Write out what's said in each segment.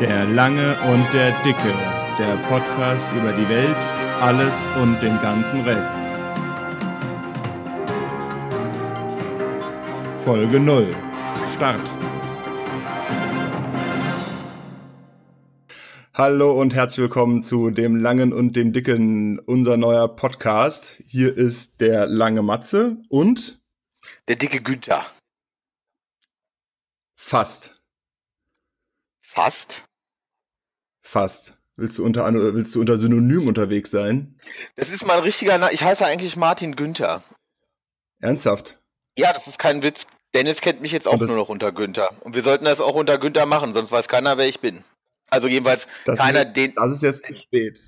Der Lange und der Dicke, der Podcast über die Welt, alles und den ganzen Rest. Folge 0. Start. Hallo und herzlich willkommen zu dem Langen und dem Dicken, unser neuer Podcast. Hier ist der lange Matze und der dicke Günther. Fast. Fast? Fast. Willst du unter, willst du unter Synonym unterwegs sein? Das ist mein richtiger Name. Ich heiße eigentlich Martin Günther. Ernsthaft? Ja, das ist kein Witz. Dennis kennt mich jetzt auch nur noch unter Günther. Und wir sollten das auch unter Günther machen, sonst weiß keiner, wer ich bin. Also jedenfalls das keiner ist, den. Das ist jetzt zu spät.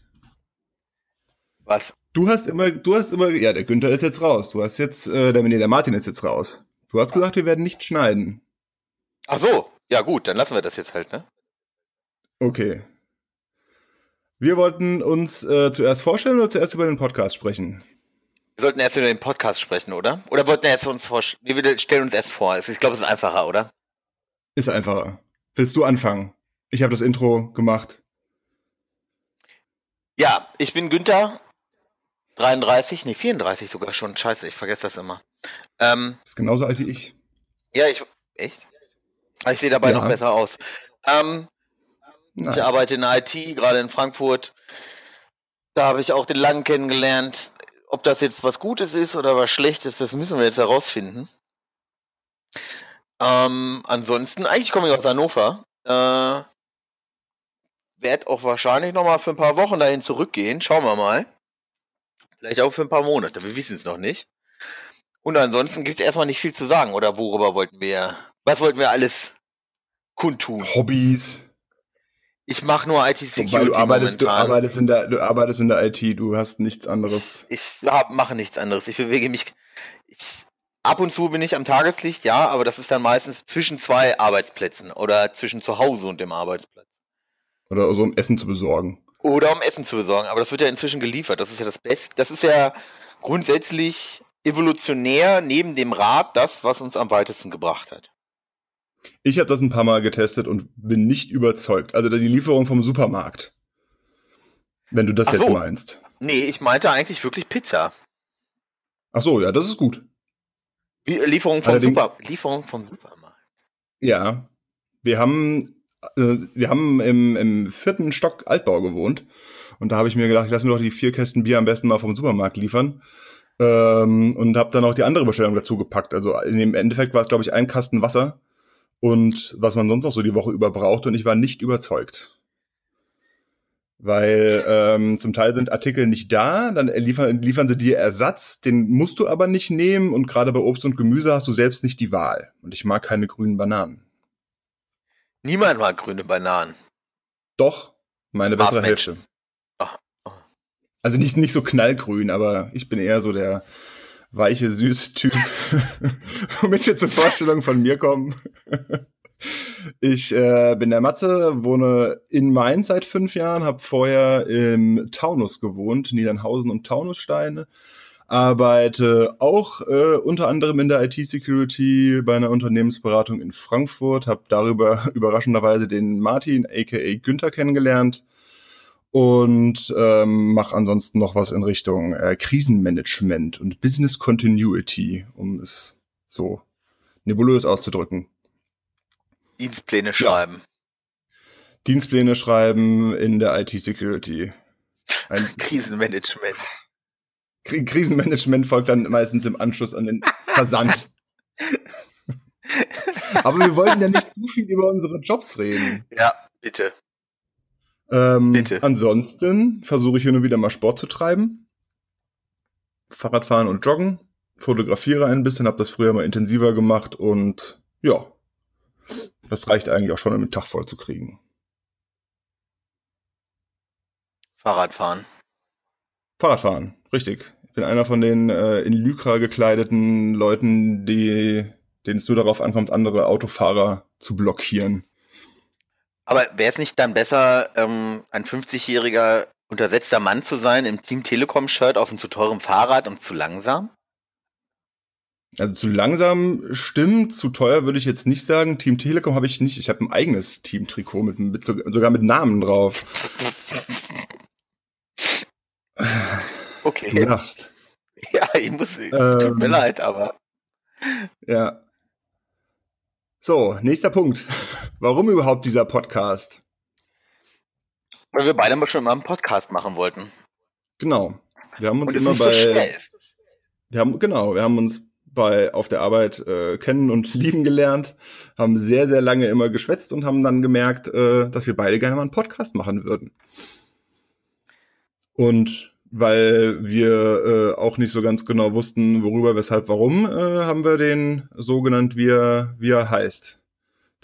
Was? Du hast immer, du hast immer, ja, der Günther ist jetzt raus. Du hast jetzt, äh, der, nee, der Martin ist jetzt raus. Du hast gesagt, wir werden nicht schneiden. Ach so, ja gut, dann lassen wir das jetzt halt, ne? Okay. Wir wollten uns äh, zuerst vorstellen oder zuerst über den Podcast sprechen? Wir sollten erst über den Podcast sprechen, oder? Oder wollten wir erst uns vorstellen? Wir stellen uns erst vor. Ich glaube, es ist einfacher, oder? Ist einfacher. Willst du anfangen? Ich habe das Intro gemacht. Ja, ich bin Günther, 33, nee, 34 sogar schon. Scheiße, ich vergesse das immer. Ähm, ist genauso alt wie ich. Ja, ich. Echt? Ich sehe dabei ja. noch besser aus. Ähm, ich arbeite in der IT, gerade in Frankfurt. Da habe ich auch den Langen kennengelernt. Ob das jetzt was Gutes ist oder was Schlechtes, das müssen wir jetzt herausfinden. Ähm, ansonsten, eigentlich komme ich aus Hannover. Äh, werde auch wahrscheinlich noch mal für ein paar Wochen dahin zurückgehen. Schauen wir mal. Vielleicht auch für ein paar Monate. Wir wissen es noch nicht. Und ansonsten gibt es erstmal nicht viel zu sagen. Oder worüber wollten wir, was wollten wir alles kundtun? Hobbys. Ich mache nur IT-Security du arbeitest, momentan. Du arbeitest, in der, du arbeitest in der IT, du hast nichts anderes. Ich, hab, mache nichts anderes. Ich bewege mich. Ich, ab und zu bin ich am Tageslicht, ja, aber das ist dann meistens zwischen zwei Arbeitsplätzen oder zwischen zu Hause und dem Arbeitsplatz. Oder so um Essen zu besorgen. Oder um Essen zu besorgen. Aber das wird ja inzwischen geliefert. Das ist ja das Beste. Das ist ja grundsätzlich evolutionär neben dem Rad das, was uns am weitesten gebracht hat. Ich habe das ein paar Mal getestet und bin nicht überzeugt. Also die Lieferung vom Supermarkt. Wenn du das Ach jetzt so. meinst. Nee, ich meinte eigentlich wirklich Pizza. Ach so, ja, das ist gut. Wie, Lieferung, vom Super, Lieferung vom Supermarkt. Ja, wir haben, äh, wir haben im, im vierten Stock Altbau gewohnt. Und da habe ich mir gedacht, ich lasse mir doch die vier Kästen Bier am besten mal vom Supermarkt liefern. Ähm, und habe dann auch die andere Bestellung dazu gepackt. Also in dem Endeffekt war es, glaube ich, ein Kasten Wasser und was man sonst noch so die Woche über braucht. Und ich war nicht überzeugt. Weil ähm, zum Teil sind Artikel nicht da, dann liefern, liefern sie dir Ersatz, den musst du aber nicht nehmen. Und gerade bei Obst und Gemüse hast du selbst nicht die Wahl. Und ich mag keine grünen Bananen. Niemand mag grüne Bananen. Doch, meine bessere Hälfte. Oh. Oh. Also nicht, nicht so knallgrün, aber ich bin eher so der weiche, süße Typ, womit wir zur Vorstellung von mir kommen. Ich äh, bin der Matze, wohne in Mainz seit fünf Jahren, habe vorher im Taunus gewohnt, Niedernhausen und Taunussteine. Arbeite auch äh, unter anderem in der IT-Security bei einer Unternehmensberatung in Frankfurt, habe darüber überraschenderweise den Martin, aka Günther, kennengelernt und ähm, mache ansonsten noch was in Richtung äh, Krisenmanagement und Business Continuity, um es so nebulös auszudrücken. Dienstpläne schreiben. Ja. Dienstpläne schreiben in der IT-Security. Krisenmanagement. Krisenmanagement folgt dann meistens im Anschluss an den Versand. Aber wir wollten ja nicht zu viel über unsere Jobs reden. Ja, bitte. Ähm, Bitte. Ansonsten versuche ich hier nur wieder mal Sport zu treiben. Fahrradfahren und Joggen. Fotografiere ein bisschen, habe das früher mal intensiver gemacht und ja, das reicht eigentlich auch schon, um den Tag voll zu kriegen. Fahrradfahren. Fahrradfahren, richtig. Ich bin einer von den äh, in Lycra gekleideten Leuten, die, denen es nur darauf ankommt, andere Autofahrer zu blockieren. Aber wäre es nicht dann besser, ähm, ein 50-jähriger untersetzter Mann zu sein im Team Telekom-Shirt auf einem zu teurem Fahrrad und zu langsam? Also zu langsam stimmt, zu teuer würde ich jetzt nicht sagen. Team Telekom habe ich nicht. Ich habe ein eigenes Team-Trikot mit, mit, sogar mit Namen drauf. Okay. Du lachst. Ja, ich muss. Es tut Ähm. mir leid, aber. Ja. So, nächster Punkt. Warum überhaupt dieser Podcast? Weil wir beide mal schon mal einen Podcast machen wollten. Genau. Wir haben uns immer so bei, ist. wir haben genau, wir haben uns bei auf der Arbeit äh, kennen und lieben gelernt, haben sehr sehr lange immer geschwätzt und haben dann gemerkt, äh, dass wir beide gerne mal einen Podcast machen würden. Und weil wir äh, auch nicht so ganz genau wussten, worüber, weshalb, warum, äh, haben wir den so genannt, wie er, wie er heißt.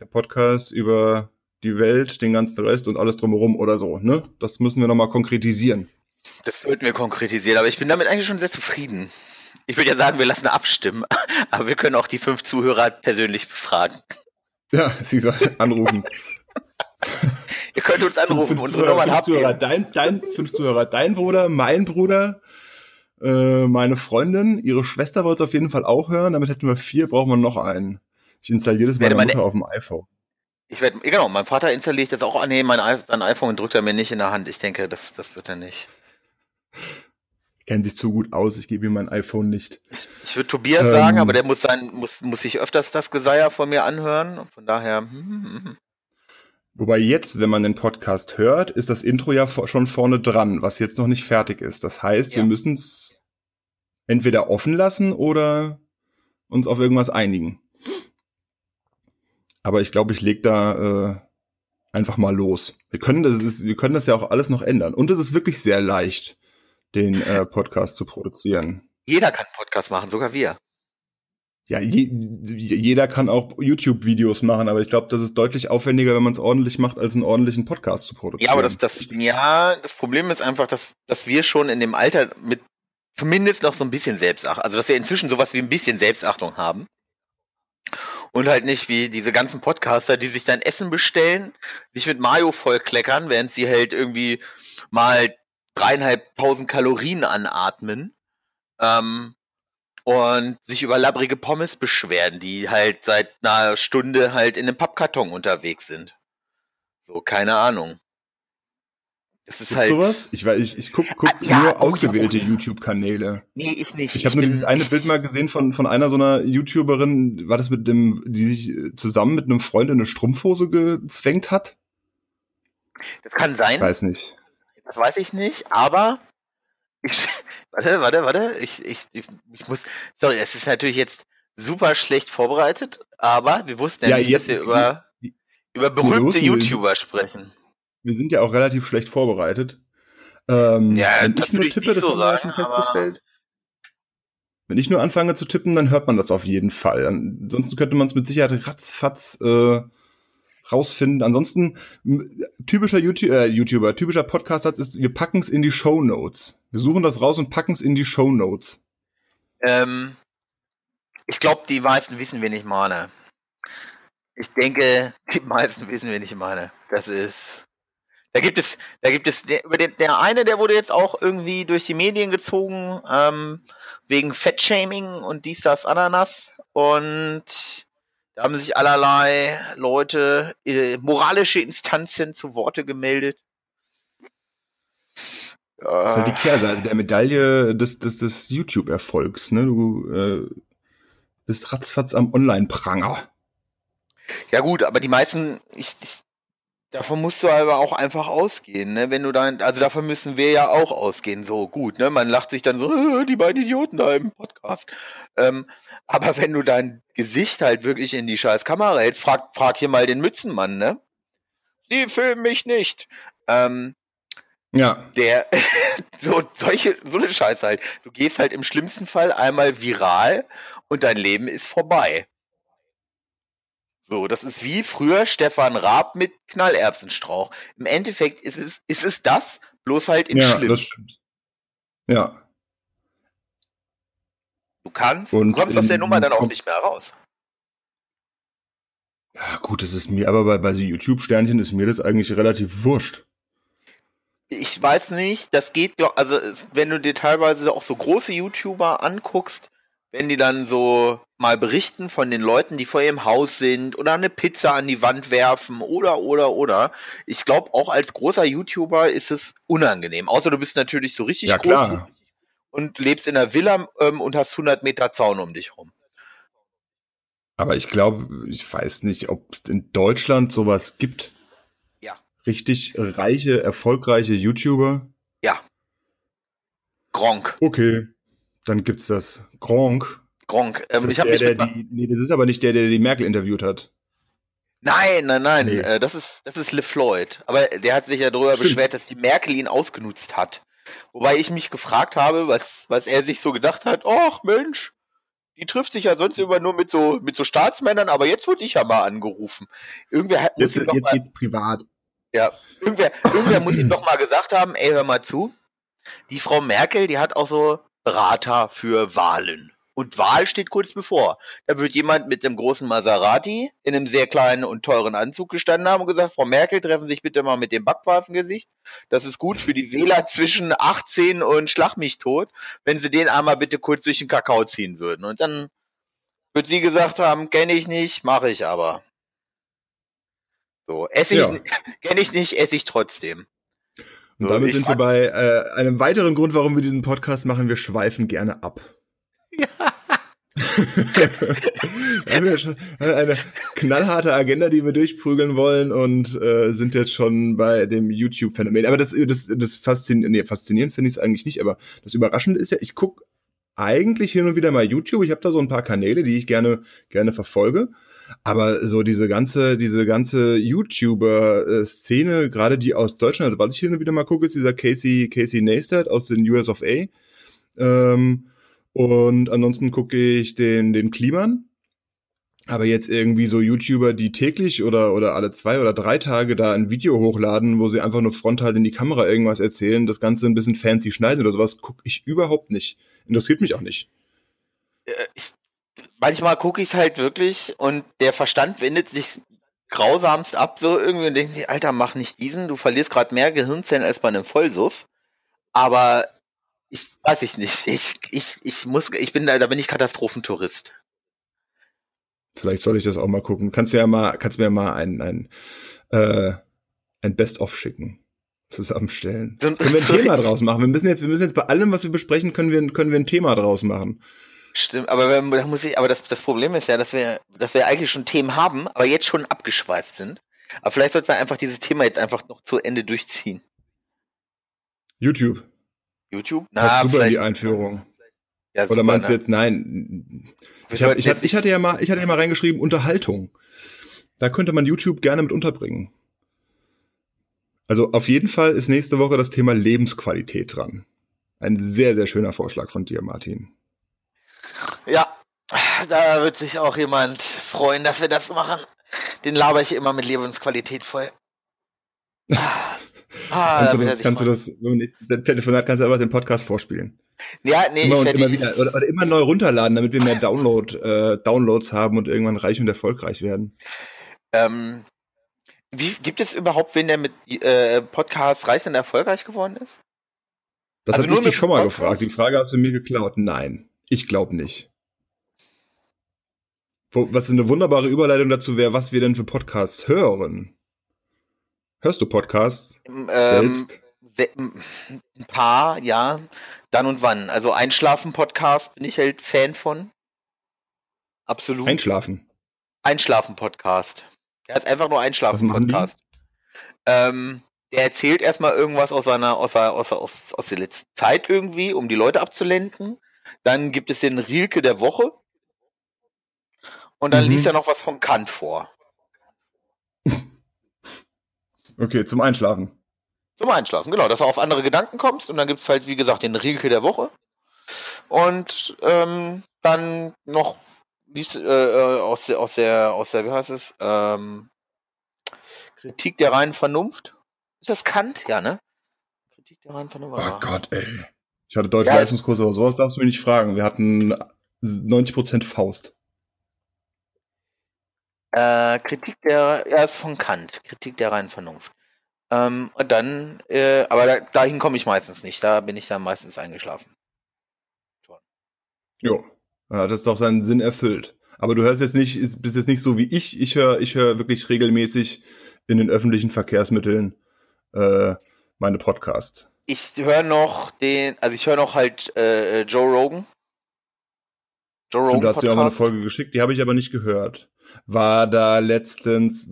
Der Podcast über die Welt, den ganzen Rest und alles drumherum oder so. Ne? Das müssen wir nochmal konkretisieren. Das sollten wir konkretisieren, aber ich bin damit eigentlich schon sehr zufrieden. Ich würde ja sagen, wir lassen abstimmen, aber wir können auch die fünf Zuhörer persönlich befragen. Ja, sie soll anrufen. Könnt uns anrufen, unsere Zuhörer, Nummern habt Zuhörer, ihr. dein, dein, fünf Zuhörer, dein Bruder, mein Bruder, äh, meine Freundin, ihre Schwester wollte es auf jeden Fall auch hören. Damit hätten wir vier, brauchen wir noch einen. Ich installiere das Werde meiner meine- Mutter auf dem iPhone. Ich werde, genau, mein Vater installiert jetzt auch, ah, nee, mein, sein iPhone drückt er mir nicht in der Hand. Ich denke, das, das wird er nicht. Kennt sich zu gut aus, ich gebe ihm mein iPhone nicht. Ich würde Tobias Ähm. sagen, aber der muss sein, muss, muss sich öfters das Geseier von mir anhören. Von daher, hm, hm, hm. Wobei jetzt, wenn man den Podcast hört, ist das Intro ja schon vorne dran, was jetzt noch nicht fertig ist. Das heißt, Ja. wir müssen es entweder offen lassen oder uns auf irgendwas einigen. Aber ich glaube, ich leg da äh, einfach mal los. Wir können das, ist, wir können das ja auch alles noch ändern. Und es ist wirklich sehr leicht, den äh, Podcast zu produzieren. jeder kann Podcast machen, sogar wir. Ja, je, jeder kann auch YouTube-Videos machen, aber ich glaube, das ist deutlich aufwendiger, wenn man es ordentlich macht, als einen ordentlichen Podcast zu produzieren. Ja, aber das, das, ja, das Problem ist einfach, dass, dass wir schon in dem Alter mit zumindest noch so ein bisschen Selbstachtung, also dass wir inzwischen sowas wie ein bisschen Selbstachtung haben. Und halt nicht wie diese ganzen Podcaster, die sich dann Essen bestellen, sich mit Mayo vollkleckern, während sie halt irgendwie mal dreieinhalbtausend Kalorien anatmen. Ähm, und sich über labbrige Pommes beschweren, die halt seit einer Stunde halt in einem Pappkarton unterwegs sind. So, keine Ahnung. Es ist Gibt's halt. sowas? Ich weiß, ich, ich guck, guck Ah, ja, nur oh, ausgewählte. YouTube-Kanäle. Nee, ich nicht. Ich habe nur bin- dieses eine Bild mal gesehen von, von einer so einer YouTuberin, war das mit dem, die sich äh, zusammen mit einem Freund in eine Strumpfhose gezwängt hat? Das kann sein. Ich weiß nicht. Das weiß ich nicht, aber ich, warte, warte, warte. Ich, ich, ich, muss. Sorry, es ist natürlich jetzt super schlecht vorbereitet, aber wir wussten ja, Ja, nicht, dass wir über, über berühmte wussten, wir- YouTuber sprechen. Wir sind ja auch relativ schlecht vorbereitet. Ähm, Ja, wenn ich nur tippe, das so haben wir schon festgestellt. Wenn ich nur anfange zu tippen, dann hört man das auf jeden Fall. Ansonsten könnte man es mit Sicherheit ratzfatz äh, rausfinden. Ansonsten typischer YouTube, äh, YouTuber, typischer Podcast-Satz ist, wir packen es in die Show Notes. Wir suchen das raus und packen es in die Show Notes. Ähm, ich glaube, die meisten wissen, wen ich meine. Ich denke, die meisten wissen, wen ich meine. Das ist. Da gibt es, da gibt es, der, über den, der eine, der wurde jetzt auch irgendwie durch die Medien gezogen, ähm, wegen Fettshaming und dies, das, Ananas. Und da haben sich allerlei Leute, äh, moralische Instanzen zu Worte gemeldet. Das ist halt die Ja, Kehrseite der Medaille des, des, des YouTube-Erfolgs. Ne? Du äh, bist ratzfatz am Online-Pranger. Ja gut, aber die meisten, ich, ich, davon musst du aber auch einfach ausgehen, ne? Wenn du dann, also davon müssen wir ja auch ausgehen, so gut, ne? Man lacht sich dann so, "Äh, die beiden Idioten da im Podcast. Ähm, aber wenn du dein Gesicht halt wirklich in die scheiß Kamera hältst, frag, frag hier mal den Mützenmann, ne? Die filmen mich nicht. Ähm, Ja, der so solche so eine Scheiße halt. Du gehst halt im schlimmsten Fall einmal viral und dein Leben ist vorbei. So, das ist wie früher Stefan Raab mit Knallerbsenstrauch. Im Endeffekt ist es ist es das, bloß halt in ja schlimm. das stimmt. Ja, Du kannst, Und du kommst aus der Nummer dann auch nicht mehr raus. Ja, gut, das ist mir, aber bei, bei so YouTube-Sternchen ist mir das eigentlich relativ wurscht. Ich weiß nicht, das geht, glaub- also wenn du dir teilweise auch so große YouTuber anguckst, wenn die dann so mal berichten von den Leuten, die vor ihrem Haus sind oder eine Pizza an die Wand werfen oder, oder, oder. Ich glaube, auch als großer YouTuber ist es unangenehm. Außer du bist natürlich so richtig ja, groß und lebst in einer Villa ähm, und hast 100 Meter Zaun um dich rum. Aber ich glaube, ich weiß nicht, ob es in Deutschland sowas gibt. Ja. Richtig reiche, erfolgreiche YouTuber. Ja. Gronk. Okay. Dann gibt's das. Gronk. Gronk. Ähm, ich der, mich der, die, nee, das ist aber nicht der, der die Merkel interviewt hat. Nein, nein, nein. Nee. Äh, das ist das ist LeFloid. Aber der hat sich ja darüber Stimmt. beschwert, dass die Merkel ihn ausgenutzt hat. Wobei ich mich gefragt habe, was was er sich so gedacht hat. Ach Mensch, die trifft sich ja sonst immer nur mit so mit so Staatsmännern, aber jetzt wurde ich ja mal angerufen. Irgendwer hat jetzt, jetzt mal, geht's privat. Ja, irgendwer irgendwer muss ihm doch mal gesagt haben, ey, hör mal zu. Die Frau Merkel, die hat auch so Berater für Wahlen. Und Wahl steht kurz bevor. Da wird jemand mit einem großen Maserati in einem sehr kleinen und teuren Anzug gestanden haben und gesagt, Frau Merkel, treffen Sie sich bitte mal mit dem Backwaffengesicht. Das ist gut für die Wähler zwischen 18 und Schlag mich tot, wenn Sie den einmal bitte kurz durch den Kakao ziehen würden. Und dann wird sie gesagt haben, kenne ich nicht, mache ich aber. So, esse ich, ja. kenne ich nicht, esse ich trotzdem. Und so, damit sind wir bei äh, einem weiteren Grund, warum wir diesen Podcast machen. Wir schweifen gerne ab. Ja. wir haben ja schon eine knallharte Agenda, die wir durchprügeln wollen und äh, sind jetzt schon bei dem YouTube-Phänomen. Aber das, das, das Faszin nee, faszinierend finde ich es eigentlich nicht, aber das Überraschende ist ja, ich gucke eigentlich hin und wieder mal YouTube. Ich habe da so ein paar Kanäle, die ich gerne, gerne verfolge. Aber so diese ganze, diese ganze YouTuber-Szene, gerade die aus Deutschland, also was ich hier und wieder mal gucke, ist dieser Casey, Casey Neistat aus den US of A. Ähm, und ansonsten gucke ich den, den Kliman. Aber jetzt irgendwie so YouTuber, die täglich oder, oder alle zwei oder drei Tage da ein Video hochladen, wo sie einfach nur frontal in die Kamera irgendwas erzählen, das Ganze ein bisschen fancy schneiden oder sowas, gucke ich überhaupt nicht. Interessiert mich auch nicht. Äh, ich manchmal gucke ich es halt wirklich und der Verstand wendet sich grausamst ab, so irgendwie und denkt sich, Alter, mach nicht diesen, du verlierst gerade mehr Gehirnzellen als bei einem Vollsuff. Aber ich weiß ich nicht. Ich, ich, ich muss, ich bin da, da bin ich Katastrophentourist. Vielleicht soll ich das auch mal gucken. Kannst du ja mal, kannst mir ja mal ein, ein, äh, ein Best-of schicken. Zusammenstellen. So, können wir ein Thema draus machen? Wir müssen jetzt, wir müssen jetzt bei allem, was wir besprechen, können wir, können wir ein Thema draus machen. Stimmt, aber da muss ich, aber das, das Problem ist ja, dass wir, dass wir eigentlich schon Themen haben, aber jetzt schon abgeschweift sind. Aber vielleicht sollten wir einfach dieses Thema jetzt einfach noch zu Ende durchziehen. YouTube. YouTube? Na, Passt super die Einführung. Ja, super, Oder meinst ne? du jetzt, nein. Ich, hab, ich, hab, ich, hatte ja mal, ich hatte ja mal reingeschrieben, Unterhaltung. Da könnte man YouTube gerne mit unterbringen. Also auf jeden Fall ist nächste Woche das Thema Lebensqualität dran. Ein sehr, sehr schöner Vorschlag von dir, Martin. Ja, da wird sich auch jemand freuen, dass wir das machen. Den laber ich immer mit Lebensqualität voll. Ah, kannst du das, kannst du das, wenn man Telefonat kannst du einfach den Podcast vorspielen. Ja, nee, immer ich immer wieder, oder, oder, immer neu runterladen, damit wir mehr Download, äh, Downloads haben und irgendwann reich und erfolgreich werden. Ähm, wie, gibt es überhaupt wen, der mit äh, Podcasts reich und erfolgreich geworden ist? Das also habe ich dich schon mal Podcast? gefragt. Die Frage hast du mir geklaut. Nein, ich glaube nicht. Was eine wunderbare Überleitung dazu wäre, was wir denn für Podcasts hören. Hörst du Podcasts? Ähm, selbst? Ein paar, ja. Dann und wann. Also Einschlafen-Podcast bin ich halt Fan von. Absolut. Einschlafen. Einschlafen-Podcast. Er ist einfach nur Einschlafen-Podcast. Ähm, der erzählt erstmal irgendwas aus seiner, aus, aus, aus, aus der letzten Zeit irgendwie, um die Leute abzulenken. Dann gibt es den Rilke der Woche. Und dann mhm. liest er noch was von Kant vor. Okay, zum Einschlafen. Zum Einschlafen, genau, dass du auf andere Gedanken kommst und dann gibt es halt, wie gesagt, den Rilke der Woche. Und ähm, dann noch liest, äh, äh, aus, der, aus, der, aus der, wie heißt es, ähm, Kritik der reinen Vernunft. Ist das Kant? Ja, ne? Kritik der reinen Vernunft. Oh Gott, ey. Ich hatte deutsche ja, Leistungskurs, aber sowas darfst du mich nicht fragen. Wir hatten 90% Faust. Äh, Kritik der, ja, ist von Kant. Kritik der reinen Vernunft. Ähm, und dann, äh, aber da, dahin komme ich meistens nicht. Da bin ich dann meistens eingeschlafen. Jo. Ja, das ist doch seinen Sinn erfüllt. Aber du hörst jetzt nicht, bist jetzt nicht so wie ich. Ich höre, ich höre wirklich regelmäßig in den öffentlichen Verkehrsmitteln äh, meine Podcasts. Ich höre noch den, also ich höre noch halt äh, Joe Rogan. Joe Rogan. Stimmt, da hast du ja auch mal eine Folge geschickt, die habe ich aber nicht gehört. War da letztens,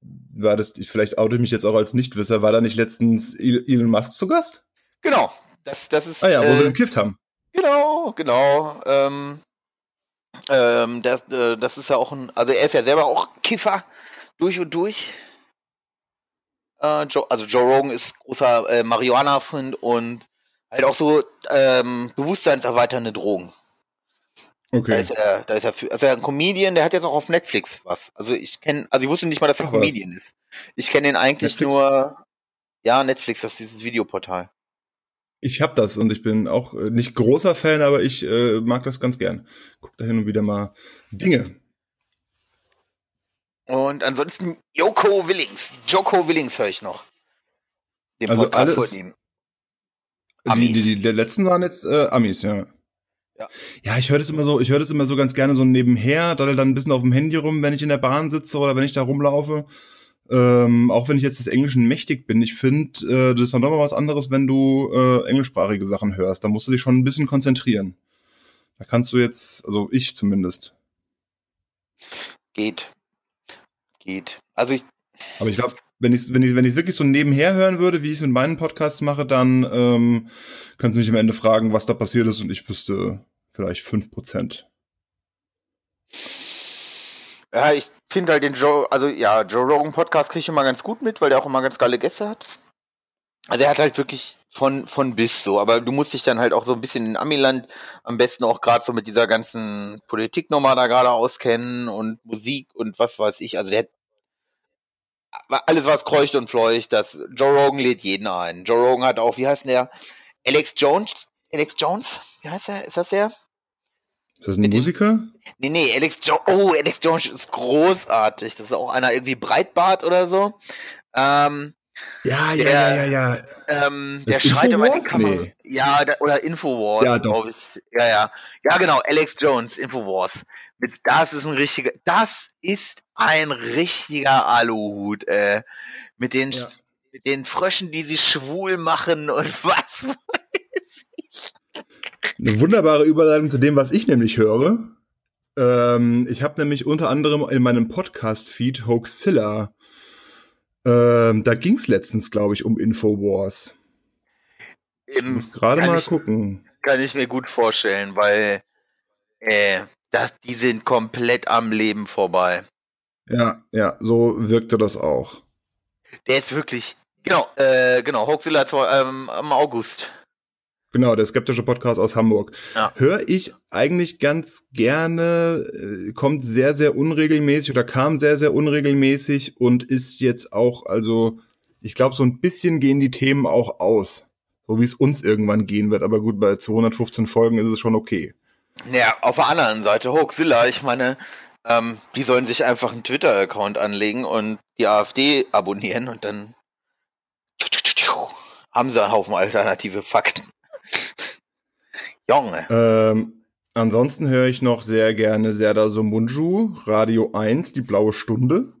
war das, vielleicht oute ich mich jetzt auch als Nichtwisser, war da nicht letztens Elon Musk zu Gast? Genau. Das, das ist. Ah ja, wo äh, sie gekifft haben. Genau, genau. Ähm, ähm, das, äh, das ist ja auch ein, also er ist ja selber auch Kiffer durch und durch. Äh, Joe, also Joe Rogan ist großer äh, Marihuana-Freund und halt auch so ähm, bewusstseinserweiternde Drogen. Okay. Da ist er, da ist er für, also er ein Comedian, der hat jetzt auch auf Netflix was. Also ich kenne, also ich wusste nicht mal, dass er Ach, Comedian was? ist. Ich kenne ihn eigentlich Netflix? nur, ja, Netflix, das ist dieses Videoportal. Ich habe das und ich bin auch äh, nicht großer Fan, aber ich äh, mag das ganz gern. Guck da hin und wieder mal Dinge. Und ansonsten Joko Willings. Joko Willings höre ich noch. Den also Podcast alles, von ihm. Amis. Die, die, die, letzten waren jetzt äh, Amis, ja. Ja. ja, ich höre das immer so, ich höre das immer so ganz gerne so nebenher, da dann ein bisschen auf dem Handy rum, wenn ich in der Bahn sitze oder wenn ich da rumlaufe. Ähm, auch wenn ich jetzt des Englischen mächtig bin, ich finde, äh, das ist dann doch mal was anderes, wenn du äh, englischsprachige Sachen hörst. Da musst du dich schon ein bisschen konzentrieren. Da kannst du jetzt, also ich zumindest. Geht. Geht. Also ich. Aber ich glaube, wenn ich wenn ich wenn ich wirklich so nebenher hören würde, wie ich es mit meinen Podcasts mache, dann ähm, können Sie mich am Ende fragen, was da passiert ist und ich wüsste vielleicht fünf Prozent. Ja, ich finde halt den Joe, also ja, Joe Rogan Podcast kriege ich immer ganz gut mit, weil der auch immer ganz geile Gäste hat. Also er hat halt wirklich von, von bis so, aber du musst dich dann halt auch so ein bisschen in Amiland am besten auch gerade so mit dieser ganzen Politiknummer da gerade auskennen und Musik und was weiß ich. Also der hat alles was kreucht und fleucht, das Joe Rogan lädt jeden ein. Joe Rogan hat auch, wie heißt der? Alex Jones? Alex Jones? Wie heißt er? Ist das der? Ist das ein Mit Musiker? Den, nee, nee, Alex Jones. Oh, Alex Jones ist großartig. Das ist auch einer irgendwie Breitbart oder so. Ähm, ja, ja, der, ja, ja, ja. Ähm, der schreit immer in die Kamera. Nee. Ja, da, oder Infowars. Ja, doch. Ich. Ja, ja. Ja, genau. Alex Jones, Infowars. Mit, das ist ein richtiger, das ist ein richtiger Aluhut, äh, mit den, ja. mit den Fröschen, die sie schwul machen und was eine wunderbare Überleitung zu dem, was ich nämlich höre. Ähm, ich habe nämlich unter anderem in meinem Podcast-Feed Hoaxilla. Ähm, da ging es letztens, glaube ich, um Infowars. ich muss gerade mal ich, gucken. Kann ich mir gut vorstellen, weil äh, das, die sind komplett am Leben vorbei. Ja, ja, so wirkte das auch. Der ist wirklich, genau, äh, genau, Hoaxilla ähm, im August. Genau, der skeptische Podcast aus Hamburg. Ja. Höre ich eigentlich ganz gerne, äh, kommt sehr, sehr unregelmäßig oder kam sehr, sehr unregelmäßig und ist jetzt auch, also, ich glaube, so ein bisschen gehen die Themen auch aus. So wie es uns irgendwann gehen wird. Aber gut, bei 215 Folgen ist es schon okay. Ja, auf der anderen Seite, Hoaxilla, ich meine, ähm, die sollen sich einfach einen Twitter-Account anlegen und die AfD abonnieren und dann haben sie einen Haufen alternative Fakten. Junge. Ähm, ansonsten höre ich noch sehr gerne Serda Somunju, Radio 1, die blaue Stunde.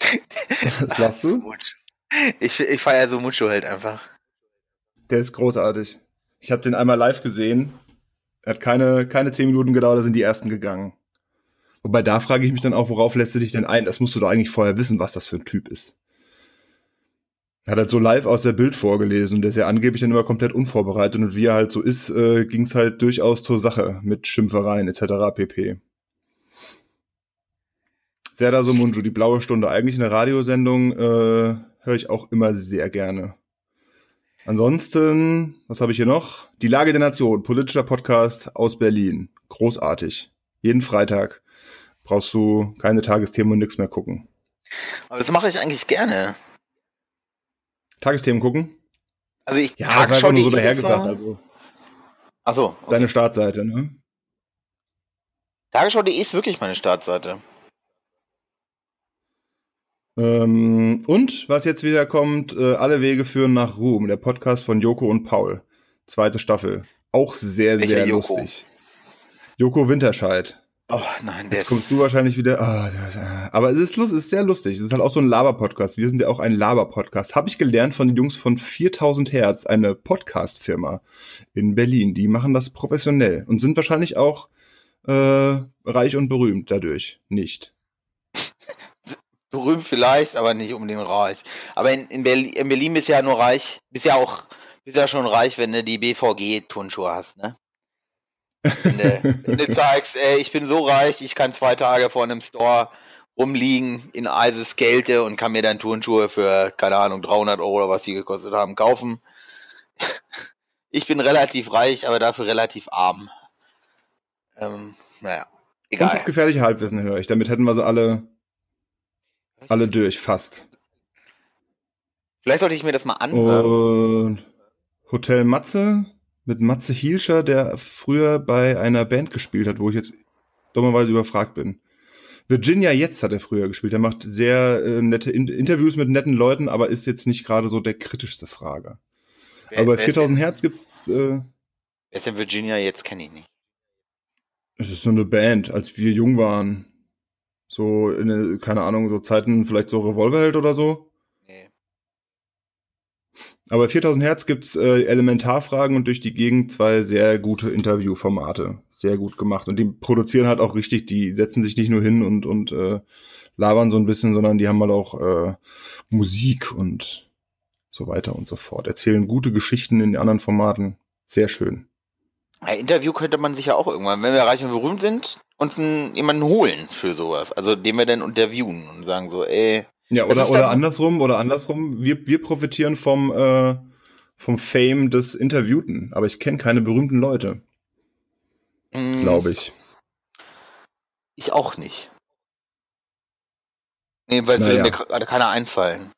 Was lachst du? Ich, ich feiere Somunju halt einfach. Der ist großartig. Ich habe den einmal live gesehen. Hat keine, keine zehn Minuten gedauert, da sind die ersten gegangen. Wobei da frage ich mich dann auch, worauf lässt du dich denn ein? Das musst du doch eigentlich vorher wissen, was das für ein Typ ist. Er hat halt so live aus der Bild vorgelesen und der ist ja angeblich dann immer komplett unvorbereitet und wie er halt so ist, äh, ging es halt durchaus zur Sache mit Schimpfereien etc. pp. Serda Somunju, die blaue Stunde, eigentlich eine Radiosendung, äh, höre ich auch immer sehr gerne. Ansonsten, was habe ich hier noch? Die Lage der Nation, politischer Podcast aus Berlin. Großartig. Jeden Freitag brauchst du keine Tagesthemen und nichts mehr gucken. Aber das mache ich eigentlich gerne. Tagesthemen gucken? Also ich ja, das war einfach nur so dahergesagt. Also. Achso. Okay. Seine Startseite, ne? Tagesschau.de ist wirklich meine Startseite. Ähm, und was jetzt wieder kommt, äh, alle Wege führen nach Ruhm, der Podcast von Joko und Paul. Zweite Staffel. Auch sehr, Welche sehr Joko? lustig. Joko Winterscheid. Oh nein, der Jetzt kommst du wahrscheinlich wieder. Oh, aber es ist, lust, ist sehr lustig. Es ist halt auch so ein Laber-Podcast. Wir sind ja auch ein Laber-Podcast. Habe ich gelernt von den Jungs von 4000 Hertz, eine Podcast-Firma in Berlin. Die machen das professionell und sind wahrscheinlich auch äh, reich und berühmt dadurch. Nicht. Berühmt vielleicht, aber nicht unbedingt reich. Aber in, in, Berlin, in Berlin bist du ja nur reich, bist ja auch, bist ja schon reich, wenn du die BVG-Turnschuhe hast, ne? Wenn du, wenn sagst, ey, ich bin so reich, ich kann zwei Tage vor einem Store rumliegen in eises Kälte und kann mir dann Turnschuhe für, keine Ahnung, 300 Euro oder was die gekostet haben, kaufen. Ich bin relativ reich, aber dafür relativ arm. Ähm, naja, egal. Und das gefährliche Halbwissen höre ich. Damit hätten wir sie alle, alle durch, fast. Vielleicht sollte ich mir das mal anhören. Und Hotel Matze mit Matze Hielscher, der früher bei einer Band gespielt hat, wo ich jetzt dummerweise überfragt bin. Virginia jetzt hat er früher gespielt. Er macht sehr äh, nette In Interviews mit netten Leuten, aber ist jetzt nicht gerade so der kritischste Frager. Wer, aber bei 4000 Hertz gibt's. Äh, wer ist denn Virginia jetzt? Kenne ich nicht. Es ist so eine Band, als wir jung waren. So, in, keine Ahnung, so Zeiten, vielleicht so Revolverheld oder so. Aber 4000 Hertz gibt's äh, Elementarfragen und durch die Gegend zwei sehr gute Interviewformate. Sehr gut gemacht. Und die produzieren halt auch richtig, die setzen sich nicht nur hin und, und äh, labern so ein bisschen, sondern die haben halt auch äh, Musik und so weiter und so fort. Erzählen gute Geschichten in anderen Formaten. Sehr schön. Ein Interview könnte man sich ja auch irgendwann, wenn wir reich und berühmt sind, uns einen, jemanden holen für sowas. Also den wir dann interviewen und sagen so, ey, ja, oder, oder andersrum, oder andersrum. Wir, wir profitieren vom, äh, vom Fame des Interviewten, aber ich kenne keine berühmten Leute. Mm. Glaube ich. Ich auch nicht. Nee, weil es naja. mir gerade keiner einfallen.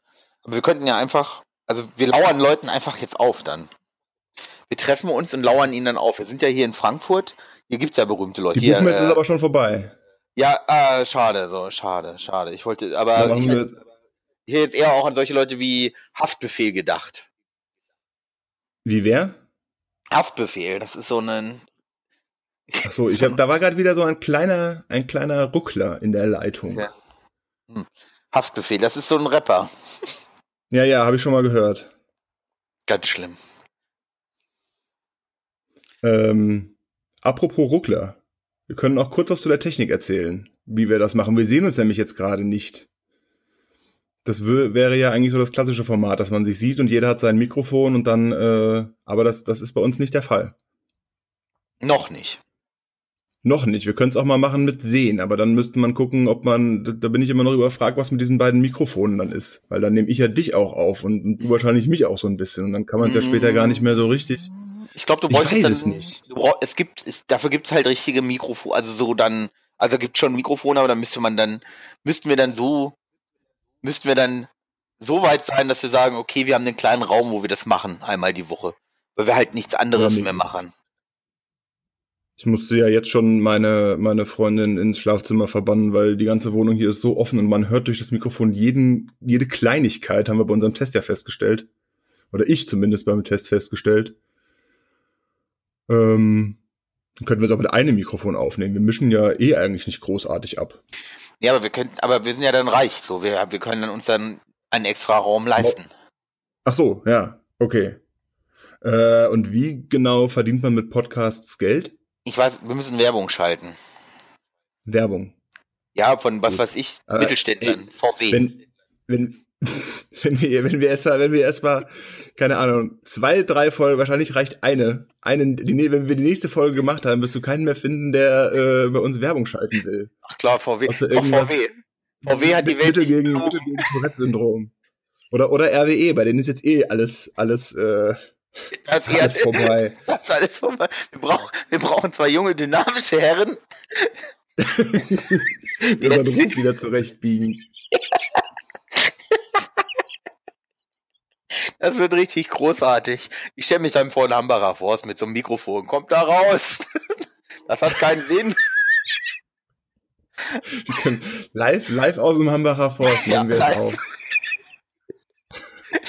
Aber wir könnten ja einfach, also wir lauern Leuten einfach jetzt auf dann. Wir treffen uns und lauern ihnen dann auf. Wir sind ja hier in Frankfurt. Hier gibt es ja berühmte Leute. Die Buchmesse äh, ist aber schon vorbei. Ja, äh, schade, so, schade, schade. Ich wollte, aber ich, hätte, ich hätte jetzt eher auch an solche Leute wie Haftbefehl gedacht. Wie wer? Haftbefehl, das ist so ein. Ach so, ich hab, da war gerade wieder so ein kleiner, ein kleiner Ruckler in der Leitung. Ja. Hm. Haftbefehl, das ist so ein Rapper. Ja, ja, habe ich schon mal gehört. Ganz schlimm. Ähm, apropos Ruckler. Wir können auch kurz was zu der Technik erzählen, wie wir das machen. Wir sehen uns nämlich jetzt gerade nicht. Das wäre ja eigentlich so das klassische Format, dass man sich sieht und jeder hat sein Mikrofon und dann, äh, aber das, das ist bei uns nicht der Fall. Noch nicht. Noch nicht. Wir können es auch mal machen mit Sehen, aber dann müsste man gucken, ob man, da bin ich immer noch überfragt, was mit diesen beiden Mikrofonen dann ist. Weil dann nehme ich ja dich auch auf und, und du wahrscheinlich mich auch so ein bisschen. Und dann kann man es ja später gar nicht mehr so richtig ich glaube, du wolltest dann, es nicht. Brauch, es gibt, es, dafür gibt es halt richtige Mikrofone, also so dann, also gibt schon Mikrofone, aber dann müsste man dann, müssten wir dann so, müssten wir dann so weit sein, dass wir sagen, okay, wir haben einen kleinen Raum, wo wir das machen, einmal die Woche. Weil wir halt nichts anderes ja, mehr machen. Ich musste ja jetzt schon meine, meine Freundin ins Schlafzimmer verbannen, weil die ganze Wohnung hier ist so offen und man hört durch das Mikrofon jeden, jede Kleinigkeit, haben wir bei unserem Test ja festgestellt. Oder ich zumindest beim Test festgestellt. Ähm, dann könnten wir es auch mit einem Mikrofon aufnehmen. Wir mischen ja eh eigentlich nicht großartig ab. Ja, aber wir können, aber wir sind ja dann reich, so wir, wir können uns dann einen extra Raum leisten. Ach so, ja, okay. Äh, und wie genau verdient man mit Podcasts Geld? Ich weiß, wir müssen Werbung schalten. Werbung. Ja, von was Gut. weiß ich, Mittelständlern, VW. Wenn, wenn, wenn wir, wenn wir erstmal, wenn wir erstmal, keine Ahnung, zwei, drei Folgen, wahrscheinlich reicht eine. Einen, die, wenn wir die nächste Folge gemacht haben, wirst du keinen mehr finden, der äh, bei uns Werbung schalten will. Ach klar, VW. Auch VW. VW hat die Welt. Mittel gegen, Mittel gegen Tourette-Syndrom. Oder, oder RWE, bei denen ist jetzt eh alles, alles, äh, das ist alles vorbei. Das ist alles vorbei. Wir brauchen, wir brauchen zwei junge, dynamische Herren. unseren Ruf wieder zurechtbiegen. Das wird richtig großartig. Ich stelle mich dann vor den Hambacher Forst mit so einem Mikrofon. Kommt da raus. Das hat keinen Sinn. Wir können live, live aus dem Hambacher Forst nehmen ja, wir es auf.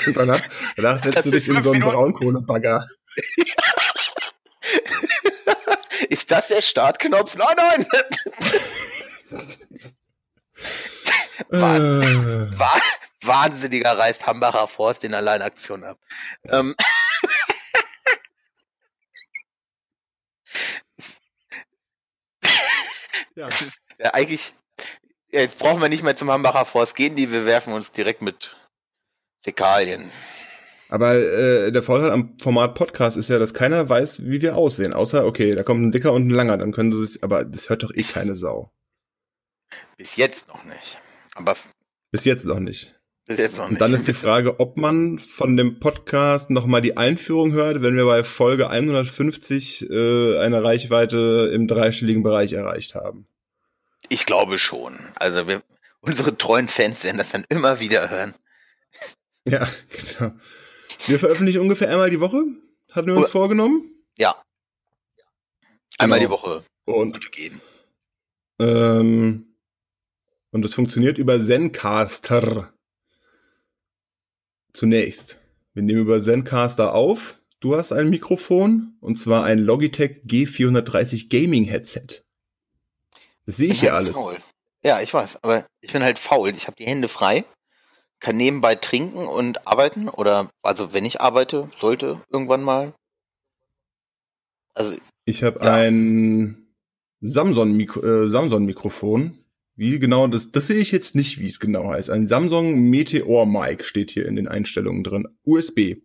Und danach, danach setzt du dich in so einen Braunkohlebagger. ist das der Startknopf? Nein, nein! Wahnsinn, äh. Wahnsinniger reißt Hambacher Forst in Alleinaktion ab. Ähm. ja. ja. Eigentlich, jetzt brauchen wir nicht mehr zum Hambacher Forst gehen, die wir werfen uns direkt mit Fäkalien. Aber äh, der Vorteil am Format Podcast ist ja, dass keiner weiß, wie wir aussehen. Außer, okay, da kommt ein dicker und ein langer, dann können sie sich, aber das hört doch eh keine Sau. Bis jetzt noch nicht. Aber bis jetzt noch nicht. Jetzt noch nicht. Dann ist die Frage, ob man von dem Podcast nochmal die Einführung hört, wenn wir bei Folge 150 äh, eine Reichweite im dreistelligen Bereich erreicht haben. Ich glaube schon. Also wir, unsere treuen Fans werden das dann immer wieder hören. Ja, genau. Wir veröffentlichen ungefähr einmal die Woche. Hatten wir uns oh. vorgenommen? Ja. Einmal genau. die Woche. Und gehen. Ähm, und das funktioniert über Zencaster. Zunächst. Wir nehmen über Zencaster auf. Du hast ein Mikrofon und zwar ein Logitech G430 Gaming Headset. Das sehe ich hier halt alles. Faul. Ja, ich weiß, aber ich bin halt faul. Ich habe die Hände frei, kann nebenbei trinken und arbeiten oder also wenn ich arbeite, sollte irgendwann mal. Also ich habe ja. ein Samsung, Mikro, äh, Samsung Mikrofon wie genau, das, das sehe ich jetzt nicht, wie es genau heißt. Ein Samsung Meteor Mic steht hier in den Einstellungen drin. USB.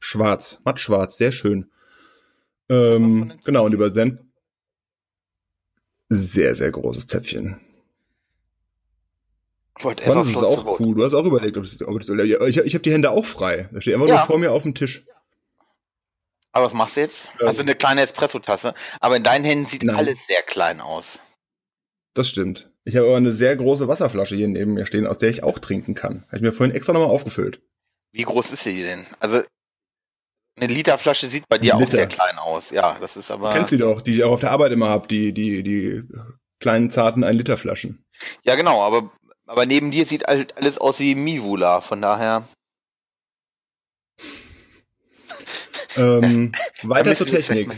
Schwarz, matt schwarz, sehr schön. Ähm, genau, und über Zen. Sehr, sehr großes Zäpfchen. Whatever das ist auch cool. Du hast auch überlegt, ob, es, ob ich, ich habe die Hände auch frei. Da steht einfach ja. nur vor mir auf dem Tisch. Aber was machst du jetzt? Ähm, also eine kleine Espresso-Tasse. Aber in deinen Händen sieht Nein. alles sehr klein aus. Das stimmt. Ich habe aber eine sehr große Wasserflasche hier neben mir stehen, aus der ich auch trinken kann. Habe ich mir vorhin extra nochmal aufgefüllt. Wie groß ist sie denn? Also eine Literflasche sieht bei dir Liter. auch sehr klein aus. Ja, das ist aber. Du kennst sie doch, die ich auch auf der Arbeit immer habe, die, die, die kleinen, zarten 1-Liter-Flaschen. Ja, genau, aber, aber neben dir sieht halt alles aus wie Mivula, von daher. ähm, weiter zur Technik.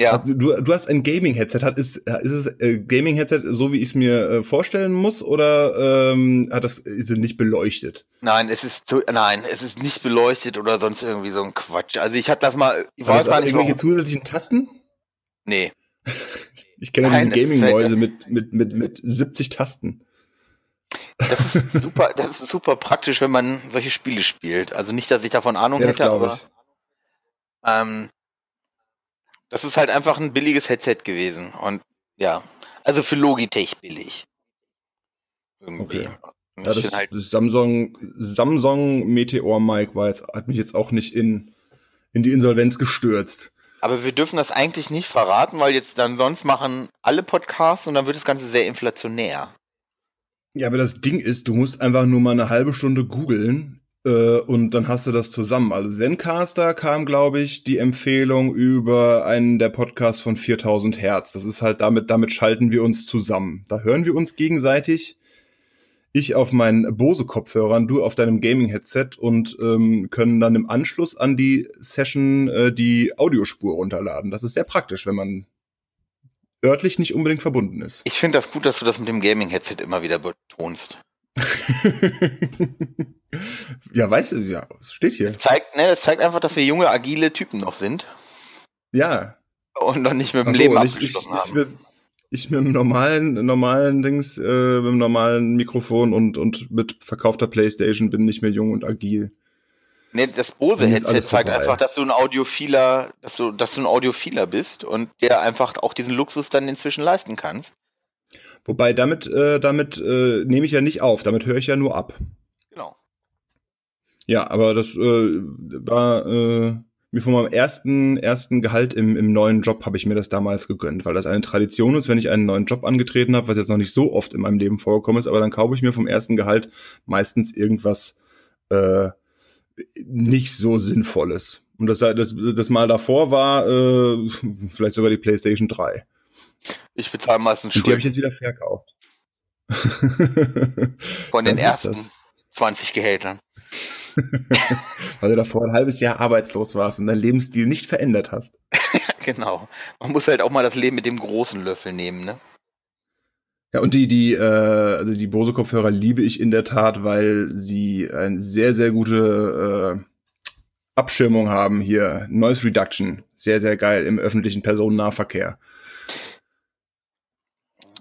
Ja. Also, du, du hast ein Gaming-Headset. Hat, ist, ist es äh, Gaming-Headset so, wie ich es mir äh, vorstellen muss, oder ähm, hat das, ist es nicht beleuchtet? Nein, es ist nein, es ist nicht beleuchtet oder sonst irgendwie so ein Quatsch. Also ich habe das mal, ich weiß gar nicht. Irgendwelche warum. zusätzlichen Tasten? Nee. ich kenne diese Gaming-Mäuse halt, mit, mit, mit, mit 70 Tasten. Das ist super, das ist super praktisch, wenn man solche Spiele spielt. Also nicht, dass ich davon Ahnung ja, hätte, aber ähm, das ist halt einfach ein billiges Headset gewesen. Und ja, also für Logitech billig. Irgendwie. Okay. Ja, das, halt das, Samsung, Samsung Meteor Mic war jetzt, hat mich jetzt auch nicht in, in die Insolvenz gestürzt. Aber wir dürfen das eigentlich nicht verraten, weil jetzt dann sonst machen alle Podcasts und dann wird das Ganze sehr inflationär. Ja, aber das Ding ist, du musst einfach nur mal eine halbe Stunde googeln, äh, und dann hast du das zusammen. Also Zencaster kam, glaube ich, die Empfehlung über einen der Podcasts von 4000 Hertz. Das ist halt damit, damit schalten wir uns zusammen. Da hören wir uns gegenseitig. Ich auf meinen Bose-Kopfhörern, du auf deinem Gaming-Headset und ähm, können dann im Anschluss an die Session äh, die Audiospur runterladen. Das ist sehr praktisch, wenn man örtlich nicht unbedingt verbunden ist. Ich finde das gut, dass du das mit dem Gaming-Headset immer wieder betonst. ja, weißt du, ja, steht hier. Das zeigt, ne, das zeigt einfach, dass wir junge, agile Typen noch sind. Ja. Und noch nicht mit dem so, Leben abgeschlossen ich, ich, haben. Ich, mit dem normalen, normalen Dings, äh, mit dem normalen Mikrofon und, und mit verkaufter Playstation bin nicht mehr jung und agil. Ne, das Bose-Headset zeigt einfach, dass du ein Audiophiler, dass du, dass du ein Audiophiler bist und der einfach auch diesen Luxus dann inzwischen leisten kannst. Wobei damit, äh, damit äh, nehme ich ja nicht auf, damit höre ich ja nur ab. Genau. Ja, aber das äh, war äh, mir von meinem ersten, ersten Gehalt im, im neuen Job habe ich mir das damals gegönnt, weil das eine Tradition ist, wenn ich einen neuen Job angetreten habe, was jetzt noch nicht so oft in meinem Leben vorgekommen ist, aber dann kaufe ich mir vom ersten Gehalt meistens irgendwas äh, nicht so Sinnvolles. Und das, das, das Mal davor war äh, vielleicht sogar die PlayStation 3. Ich bezahle meistens Schuld. Die habe ich jetzt wieder verkauft. Von den ersten 20 Gehältern. Weil du davor ein halbes Jahr arbeitslos warst und deinen Lebensstil nicht verändert hast. genau. Man muss halt auch mal das Leben mit dem großen Löffel nehmen, ne? Ja, und die, die, äh, also die Bose-Kopfhörer liebe ich in der Tat, weil sie eine sehr, sehr gute äh, Abschirmung haben hier. Noise Reduction. Sehr, sehr geil im öffentlichen Personennahverkehr.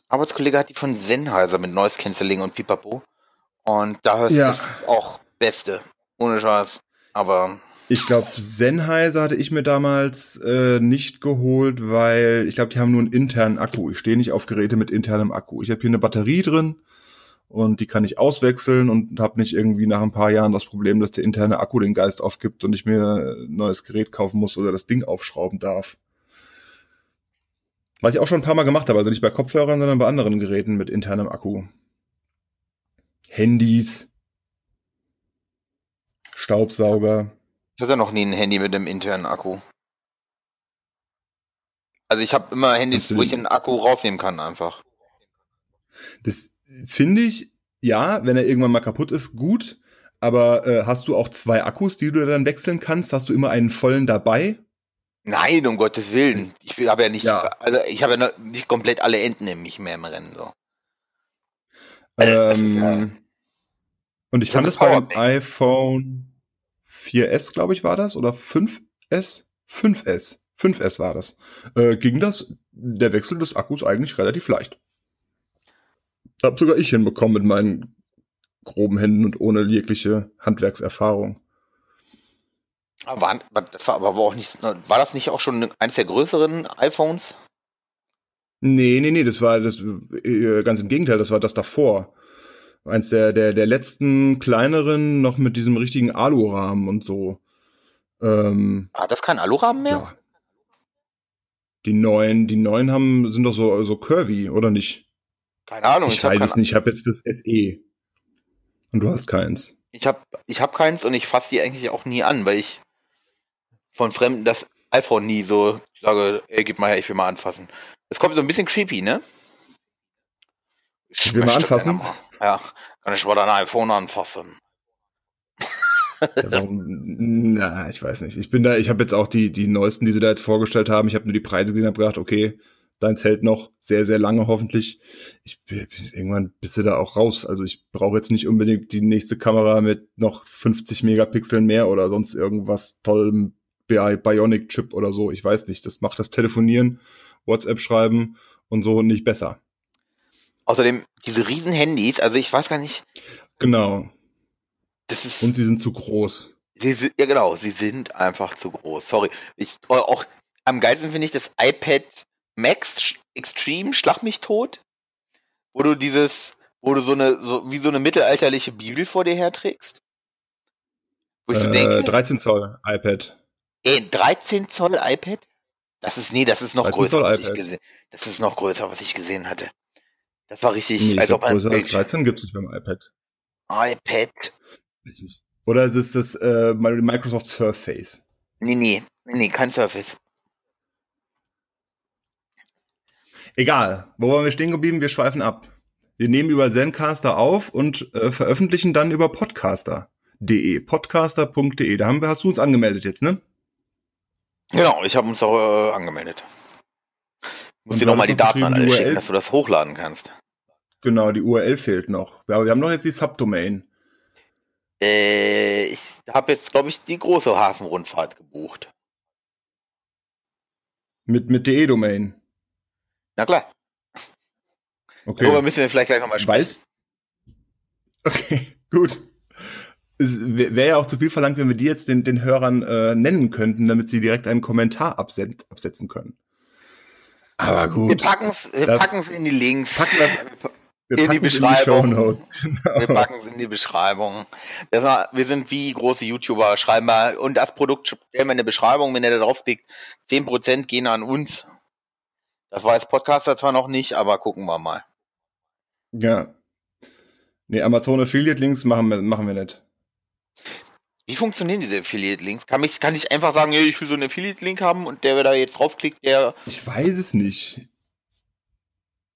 Arbeitskollege hat die von Sennheiser mit Noise Cancelling und Pipapo. Und da ist ja. das auch Beste. Ohne Scheiß. Aber ich glaube, Sennheiser hatte ich mir damals äh, nicht geholt, weil ich glaube, die haben nur einen internen Akku. Ich stehe nicht auf Geräte mit internem Akku. Ich habe hier eine Batterie drin und die kann ich auswechseln und habe nicht irgendwie nach ein paar Jahren das Problem, dass der interne Akku den Geist aufgibt und ich mir ein neues Gerät kaufen muss oder das Ding aufschrauben darf. Was ich auch schon ein paar Mal gemacht habe, also nicht bei Kopfhörern, sondern bei anderen Geräten mit internem Akku. Handys, Staubsauger. Ich hatte noch nie ein Handy mit einem internen Akku. Also ich habe immer Handys, wo ich den Akku rausnehmen kann einfach. Das finde ich, ja, wenn er irgendwann mal kaputt ist, gut. Aber äh, hast du auch zwei Akkus, die du dann wechseln kannst? Hast du immer einen vollen dabei? Nein, um Gottes Willen. Ich habe ja nicht, ja. also ich habe ja nicht komplett alle Enden in mich mehr im Rennen. So. Also, ähm, ja, und ich fand das beim iPhone 4S, glaube ich, war das, oder 5S? 5S. 5S war das. Äh, ging das, der Wechsel des Akkus eigentlich relativ leicht. Hab sogar ich hinbekommen mit meinen groben Händen und ohne jegliche Handwerkserfahrung. War, das war aber auch nicht, war das nicht auch schon eines der größeren iPhones? Nee, nee, nee, das war das äh, ganz im Gegenteil, das war das davor eins der, der, der letzten kleineren, noch mit diesem richtigen Alurahmen und so. Ähm, Hat das kein Alurahmen mehr? Ja. Die neuen, die neuen haben, sind doch so, so curvy, oder nicht? Keine Ahnung. Ich, ich weiß es nicht, ich habe jetzt das SE. Und du hast keins. Ich habe ich hab keins und ich fasse die eigentlich auch nie an, weil ich von Fremden das iPhone nie so sage, ey, gib mal her, ich will mal anfassen. Es kommt so ein bisschen creepy, ne? Ich will mal anfassen? Ja, kann ich mal dein iPhone anfassen. ja, na, ich weiß nicht. Ich bin da, ich habe jetzt auch die, die neuesten, die sie da jetzt vorgestellt haben. Ich habe nur die Preise gesehen und habe gedacht, okay, deins hält noch sehr, sehr lange hoffentlich. Ich bin, irgendwann bist du da auch raus. Also ich brauche jetzt nicht unbedingt die nächste Kamera mit noch 50 Megapixeln mehr oder sonst irgendwas tollem Bionic-Chip oder so. Ich weiß nicht. Das macht das Telefonieren, WhatsApp schreiben und so nicht besser. Außerdem, diese riesen Handys, also ich weiß gar nicht. Genau. Das ist. Und sie sind zu groß. Sie sind, ja genau, sie sind einfach zu groß. Sorry. Ich, auch am geilsten finde ich das iPad Max Extreme, Schlag mich tot. Wo du dieses, wo du so eine, so, wie so eine mittelalterliche Bibel vor dir herträgst. Wo ich äh, so denke. 13 Zoll iPad. Ey, 13 Zoll iPad? Das ist, nee, das ist noch größer, was ich gesehen, das ist noch größer, was ich gesehen hatte. Das war richtig, nee, als ob man. Größer als 13 gibt es nicht beim iPad. iPad. Oder ist es das äh, Microsoft Surface? Nee, nee, nee, kein Surface. Egal, wo waren wir stehen geblieben? Wir schweifen ab. Wir nehmen über Zencaster auf und äh, veröffentlichen dann über podcaster.de. Podcaster.de. Da haben wir, hast du uns angemeldet jetzt, ne? Genau, ich habe uns auch äh, angemeldet. Muss dir nochmal die Daten an alle schicken, dass du das hochladen kannst. Genau, die URL fehlt noch. Ja, wir haben noch jetzt die Subdomain. Äh, ich habe jetzt, glaube ich, die große Hafenrundfahrt gebucht. Mit, mit DE-Domain? Na klar. Okay. Darüber müssen wir vielleicht gleich nochmal sprechen. Weiß? Okay, gut. Es wäre ja auch zu viel verlangt, wenn wir die jetzt den, den Hörern äh, nennen könnten, damit sie direkt einen Kommentar absetzen können. Aber gut. Wir packen es wir in die Links. Packen das, wir in die Beschreibung. In die genau. Wir packen es in die Beschreibung. War, wir sind wie große YouTuber, schreiben mal, und das Produkt stellen wir in der Beschreibung, wenn ihr da draufklickt, 10% gehen an uns. Das war als Podcaster zwar noch nicht, aber gucken wir mal. Ja. Nee, Amazon Affiliate Links machen wir, machen wir nicht. Wie funktionieren diese Affiliate-Links? Kann ich, kann ich einfach sagen, ich will so einen Affiliate-Link haben und der, wer da jetzt draufklickt, der. Ich weiß es nicht.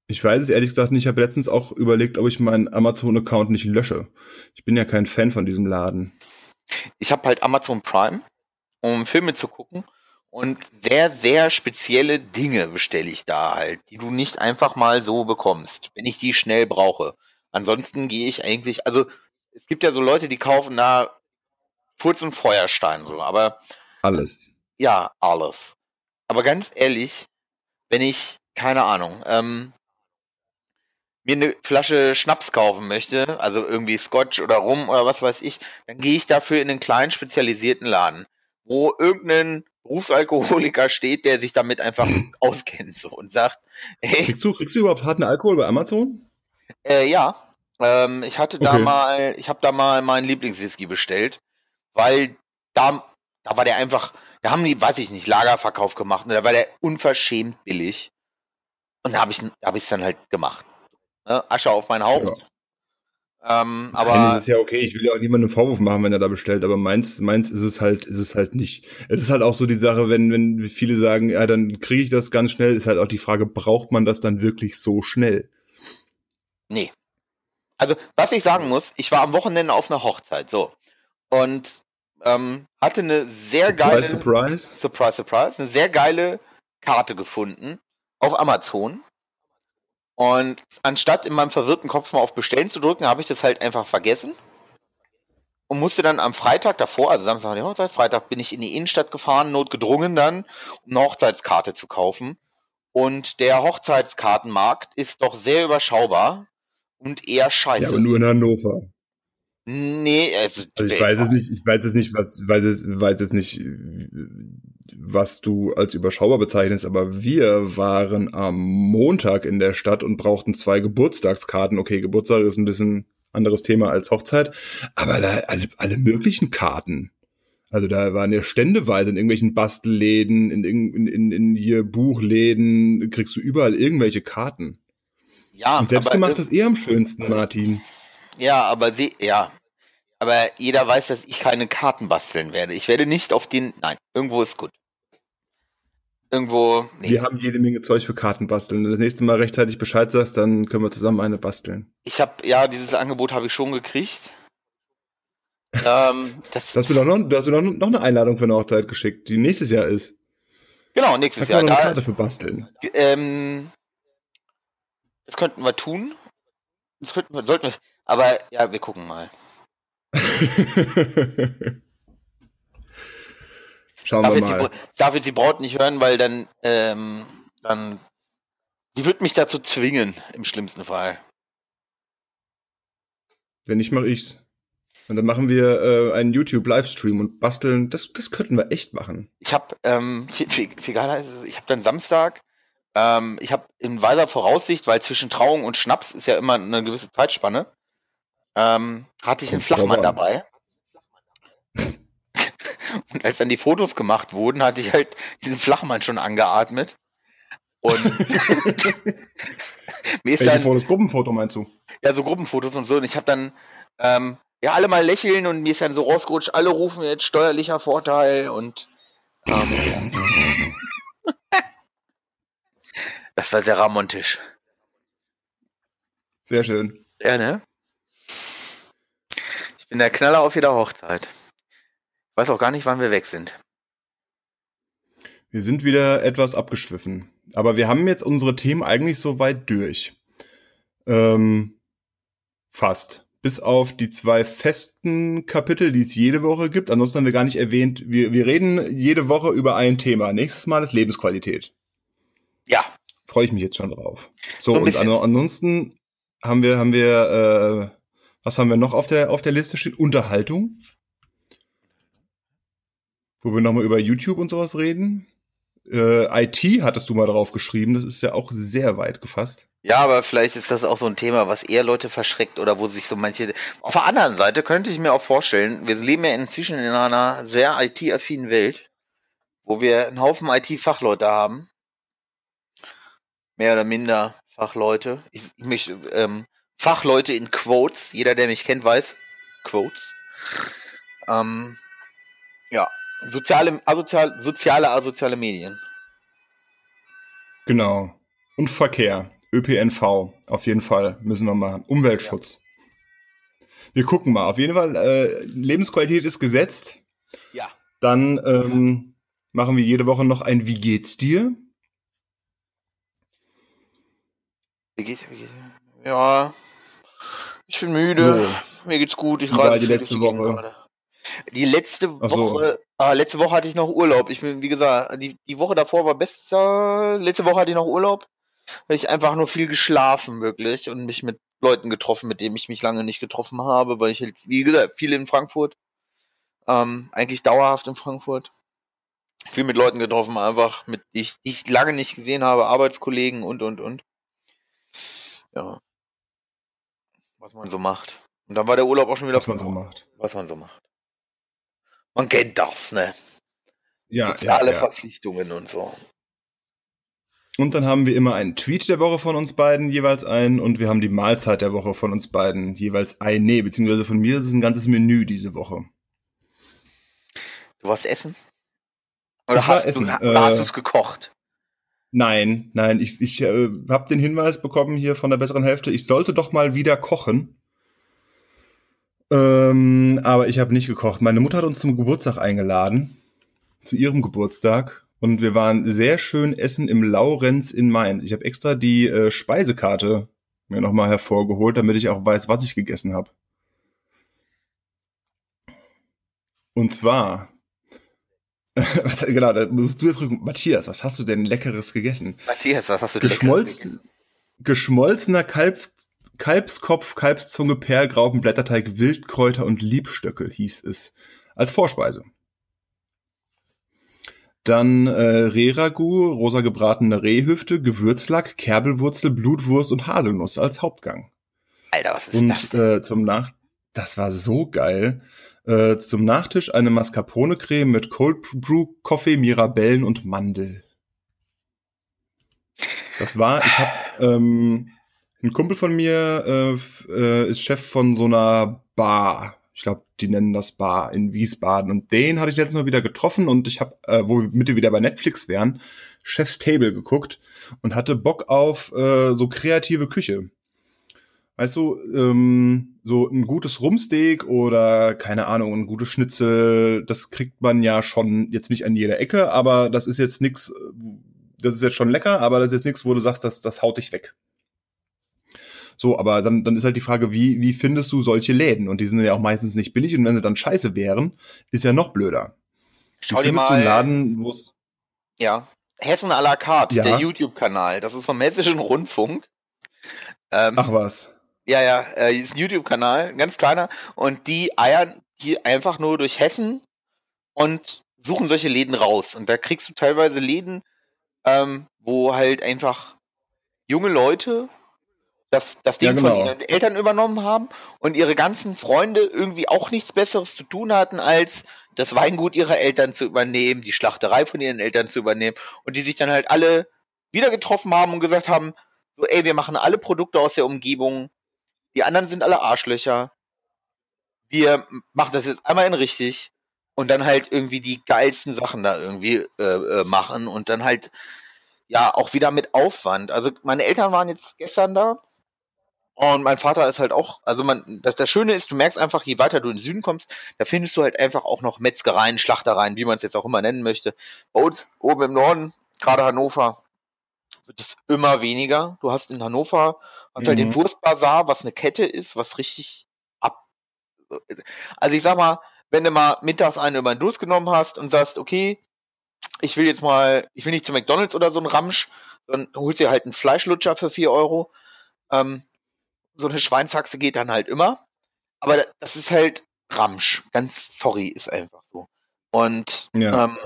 Ich weiß es ehrlich gesagt nicht. Ich habe letztens auch überlegt, ob ich meinen Amazon-Account nicht lösche. Ich bin ja kein Fan von diesem Laden. Ich habe halt Amazon Prime, um Filme zu gucken. Und sehr, sehr spezielle Dinge bestelle ich da halt, die du nicht einfach mal so bekommst, wenn ich die schnell brauche. Ansonsten gehe ich eigentlich, also es gibt ja so Leute, die kaufen da Furz und Feuerstein so, aber. Alles. Ja, alles. Aber ganz ehrlich, wenn ich, keine Ahnung, ähm, mir eine Flasche Schnaps kaufen möchte, also irgendwie Scotch oder Rum oder was weiß ich, dann gehe ich dafür in einen kleinen spezialisierten Laden, wo irgendein Berufsalkoholiker steht, der sich damit einfach auskennt so und sagt, hey, kriegst du, kriegst du überhaupt harten Alkohol bei Amazon? Äh, ja, ähm, ich hatte da mal, ich habe da mal meinen Lieblingswhisky bestellt, weil da, da war der einfach, da haben die, weiß ich nicht, Lagerverkauf gemacht und da war der unverschämt billig und da habe ich, hab es dann halt gemacht. Ne? Asche auf mein Haupt. Ja. Ähm, aber Nein, das ist ja okay. Ich will ja auch niemandem einen Vorwurf machen, wenn er da bestellt. Aber meins, meins ist es halt, ist es halt nicht. Es ist halt auch so die Sache, wenn, wenn viele sagen, ja, dann kriege ich das ganz schnell, ist halt auch die Frage, braucht man das dann wirklich so schnell? Nee. Also, was ich sagen muss, ich war am Wochenende auf einer Hochzeit, so. Und ähm, hatte eine sehr geile. Surprise. Surprise, surprise. Eine sehr geile Karte gefunden auf Amazon. Und anstatt in meinem verwirrten Kopf mal auf Bestellen zu drücken, habe ich das halt einfach vergessen. Und musste dann am Freitag davor, also Samstag die Hochzeit, Freitag bin ich in die Innenstadt gefahren, notgedrungen dann, um eine Hochzeitskarte zu kaufen. Und der Hochzeitskartenmarkt ist doch sehr überschaubar und eher scheiße. Ja, aber nur in Hannover. Nee, also, also ich weiß es nicht, ich weiß es nicht, was, weiß es, weiß es nicht, was du als überschaubar bezeichnest, aber wir waren am Montag in der Stadt und brauchten zwei Geburtstagskarten. Okay, Geburtstag ist ein bisschen anderes Thema als Hochzeit, aber da alle, alle möglichen Karten. Also da waren ja ständeweise in irgendwelchen Bastelläden, in, in, in, in hier Buchläden, kriegst du überall irgendwelche Karten. Ja, und selbstgemacht ist eh am schönsten, Martin. Ja, aber sie, ja. Aber jeder weiß, dass ich keine Karten basteln werde. Ich werde nicht auf den. Nein, irgendwo ist gut. Irgendwo. Nee. Wir haben jede Menge Zeug für Karten basteln. Wenn du das nächste Mal rechtzeitig Bescheid sagst, dann können wir zusammen eine basteln. Ich habe, ja, dieses Angebot habe ich schon gekriegt. ähm, das, das noch, du hast mir noch, eine Einladung für eine Hochzeit geschickt, die nächstes Jahr ist. Genau, nächstes Jahr. Da, eine Karte für basteln. Ähm, das könnten wir tun. Das könnten wir, sollten wir. Aber ja, wir gucken mal. Schauen darf wir mal. Die, darf jetzt die Braut nicht hören, weil dann, ähm, dann, die wird mich dazu zwingen, im schlimmsten Fall. Wenn nicht, mache ich's. Und dann machen wir äh, einen YouTube-Livestream und basteln. Das, das könnten wir echt machen. Ich habe, ähm, viel, viel, viel geiler, ich habe dann Samstag, ähm, ich habe in weiser Voraussicht, weil zwischen Trauung und Schnaps ist ja immer eine gewisse Zeitspanne, ähm, hatte ich einen Flachmann dabei. und als dann die Fotos gemacht wurden, hatte ich halt diesen Flachmann schon angeatmet. Und mir ist dann, Fotos, Gruppenfoto meinst du? Ja, so Gruppenfotos und so. Und ich habe dann ähm, ja alle mal lächeln und mir ist dann so rausgerutscht, alle rufen jetzt steuerlicher Vorteil und ähm, das war sehr ramontisch. Sehr schön. Ja, ne? Bin der Knaller auf jeder Hochzeit. Ich weiß auch gar nicht, wann wir weg sind. Wir sind wieder etwas abgeschwiffen. Aber wir haben jetzt unsere Themen eigentlich so weit durch. Ähm, fast. Bis auf die zwei festen Kapitel, die es jede Woche gibt. Ansonsten haben wir gar nicht erwähnt, wir, wir reden jede Woche über ein Thema. Nächstes Mal ist Lebensqualität. Ja. Freue ich mich jetzt schon drauf. So, so und ansonsten haben wir, haben wir äh, was haben wir noch auf der, auf der Liste stehen? Unterhaltung. Wo wir nochmal über YouTube und sowas reden. Äh, IT hattest du mal drauf geschrieben, das ist ja auch sehr weit gefasst. Ja, aber vielleicht ist das auch so ein Thema, was eher Leute verschreckt oder wo sich so manche. Auf der anderen Seite könnte ich mir auch vorstellen, wir leben ja inzwischen in einer sehr IT-affinen Welt, wo wir einen Haufen IT-Fachleute haben. Mehr oder minder Fachleute. Ich, ich möchte, ähm, Fachleute in Quotes. Jeder, der mich kennt, weiß Quotes. Ähm, ja, soziale, asozial, soziale, asoziale Medien. Genau. Und Verkehr. ÖPNV. Auf jeden Fall müssen wir machen. Umweltschutz. Ja. Wir gucken mal. Auf jeden Fall, äh, Lebensqualität ist gesetzt. Ja. Dann ähm, machen wir jede Woche noch ein Wie geht's dir? Wie geht's, wie geht's? Ja, ich bin müde. So. Mir geht's gut. Ich reise die letzte Woche. Die letzte Woche, so. ah, letzte Woche hatte ich noch Urlaub. Ich bin, wie gesagt, die, die Woche davor war besser. Letzte Woche hatte ich noch Urlaub. Habe ich einfach nur viel geschlafen, wirklich, und mich mit Leuten getroffen, mit denen ich mich lange nicht getroffen habe, weil ich halt, wie gesagt, viel in Frankfurt. Ähm, eigentlich dauerhaft in Frankfurt. Viel mit Leuten getroffen, einfach, mit die ich, die ich lange nicht gesehen habe, Arbeitskollegen und und und. Ja. Was man so macht. Und dann war der Urlaub auch schon wieder was man so macht. Was man so macht. Man kennt das, ne? Ja, ja alle ja. Verpflichtungen und so. Und dann haben wir immer einen Tweet der Woche von uns beiden, jeweils einen, und wir haben die Mahlzeit der Woche von uns beiden, jeweils ein. Nee, beziehungsweise von mir ist es ein ganzes Menü diese Woche. Du warst essen? Oder hast, essen. Du, äh, hast du es gekocht? Nein, nein, ich, ich äh, habe den Hinweis bekommen hier von der besseren Hälfte, ich sollte doch mal wieder kochen. Ähm, aber ich habe nicht gekocht. Meine Mutter hat uns zum Geburtstag eingeladen, zu ihrem Geburtstag. Und wir waren sehr schön essen im Laurenz in Mainz. Ich habe extra die äh, Speisekarte mir nochmal hervorgeholt, damit ich auch weiß, was ich gegessen habe. Und zwar genau, da musst du jetzt rücken. Matthias, was hast du denn Leckeres gegessen? Matthias, was hast du Geschmolz gegessen? Geschmolzener Kalbs, Kalbskopf, Kalbszunge, Perlgraupen, Blätterteig, Wildkräuter und Liebstöckel hieß es. Als Vorspeise. Dann äh, Rehragout, rosa gebratene Rehhüfte, Gewürzlack, Kerbelwurzel, Blutwurst und Haselnuss als Hauptgang. Alter, was ist und, das? Und äh, zum Nach... Das war so geil. Äh, zum Nachtisch eine Mascarpone-Creme mit Cold Brew, Kaffee, Mirabellen und Mandel. Das war, ich habe ähm, ein Kumpel von mir äh, äh, ist Chef von so einer Bar. Ich glaube, die nennen das Bar in Wiesbaden. Und den hatte ich letztens mal wieder getroffen und ich habe, äh, wo wir mit wieder bei Netflix wären, Chef's Table geguckt und hatte Bock auf äh, so kreative Küche. Weißt du, ähm, so ein gutes Rumsteak oder keine Ahnung, ein gutes Schnitzel, das kriegt man ja schon jetzt nicht an jeder Ecke, aber das ist jetzt nix, das ist jetzt schon lecker, aber das ist jetzt nichts, wo du sagst, das, das haut dich weg. So, aber dann, dann ist halt die Frage, wie, wie findest du solche Läden? Und die sind ja auch meistens nicht billig und wenn sie dann scheiße wären, ist ja noch blöder. Schau wie dir mal, du einen Laden, wo es. Ja, Hessen à la carte, ja. der YouTube-Kanal. Das ist vom Hessischen Rundfunk. Ähm, Ach was. Ja, ja, äh, ist ein YouTube-Kanal, ein ganz kleiner. Und die eiern die einfach nur durch Hessen und suchen solche Läden raus. Und da kriegst du teilweise Läden, ähm, wo halt einfach junge Leute das, das Ding ja, genau. von ihren Eltern übernommen haben und ihre ganzen Freunde irgendwie auch nichts Besseres zu tun hatten, als das Weingut ihrer Eltern zu übernehmen, die Schlachterei von ihren Eltern zu übernehmen und die sich dann halt alle wieder getroffen haben und gesagt haben, so, ey, wir machen alle Produkte aus der Umgebung die anderen sind alle Arschlöcher. Wir machen das jetzt einmal in richtig und dann halt irgendwie die geilsten Sachen da irgendwie äh, äh, machen und dann halt ja auch wieder mit Aufwand. Also meine Eltern waren jetzt gestern da und mein Vater ist halt auch, also man, das, das Schöne ist, du merkst einfach, je weiter du in den Süden kommst, da findest du halt einfach auch noch Metzgereien, Schlachtereien, wie man es jetzt auch immer nennen möchte. Bei uns oben im Norden, gerade Hannover, wird es immer weniger. Du hast in Hannover hast mhm. halt den mhm. Wurstbazar, was eine Kette ist, was richtig ab. Also ich sag mal, wenn du mal mittags einen über den Durst genommen hast und sagst, okay, ich will jetzt mal, ich will nicht zu McDonalds oder so ein Ramsch, dann holst du dir halt einen Fleischlutscher für 4 Euro. Ähm, so eine Schweinshaxe geht dann halt immer. Aber das ist halt Ramsch. Ganz sorry, ist einfach so. Und ja. ähm,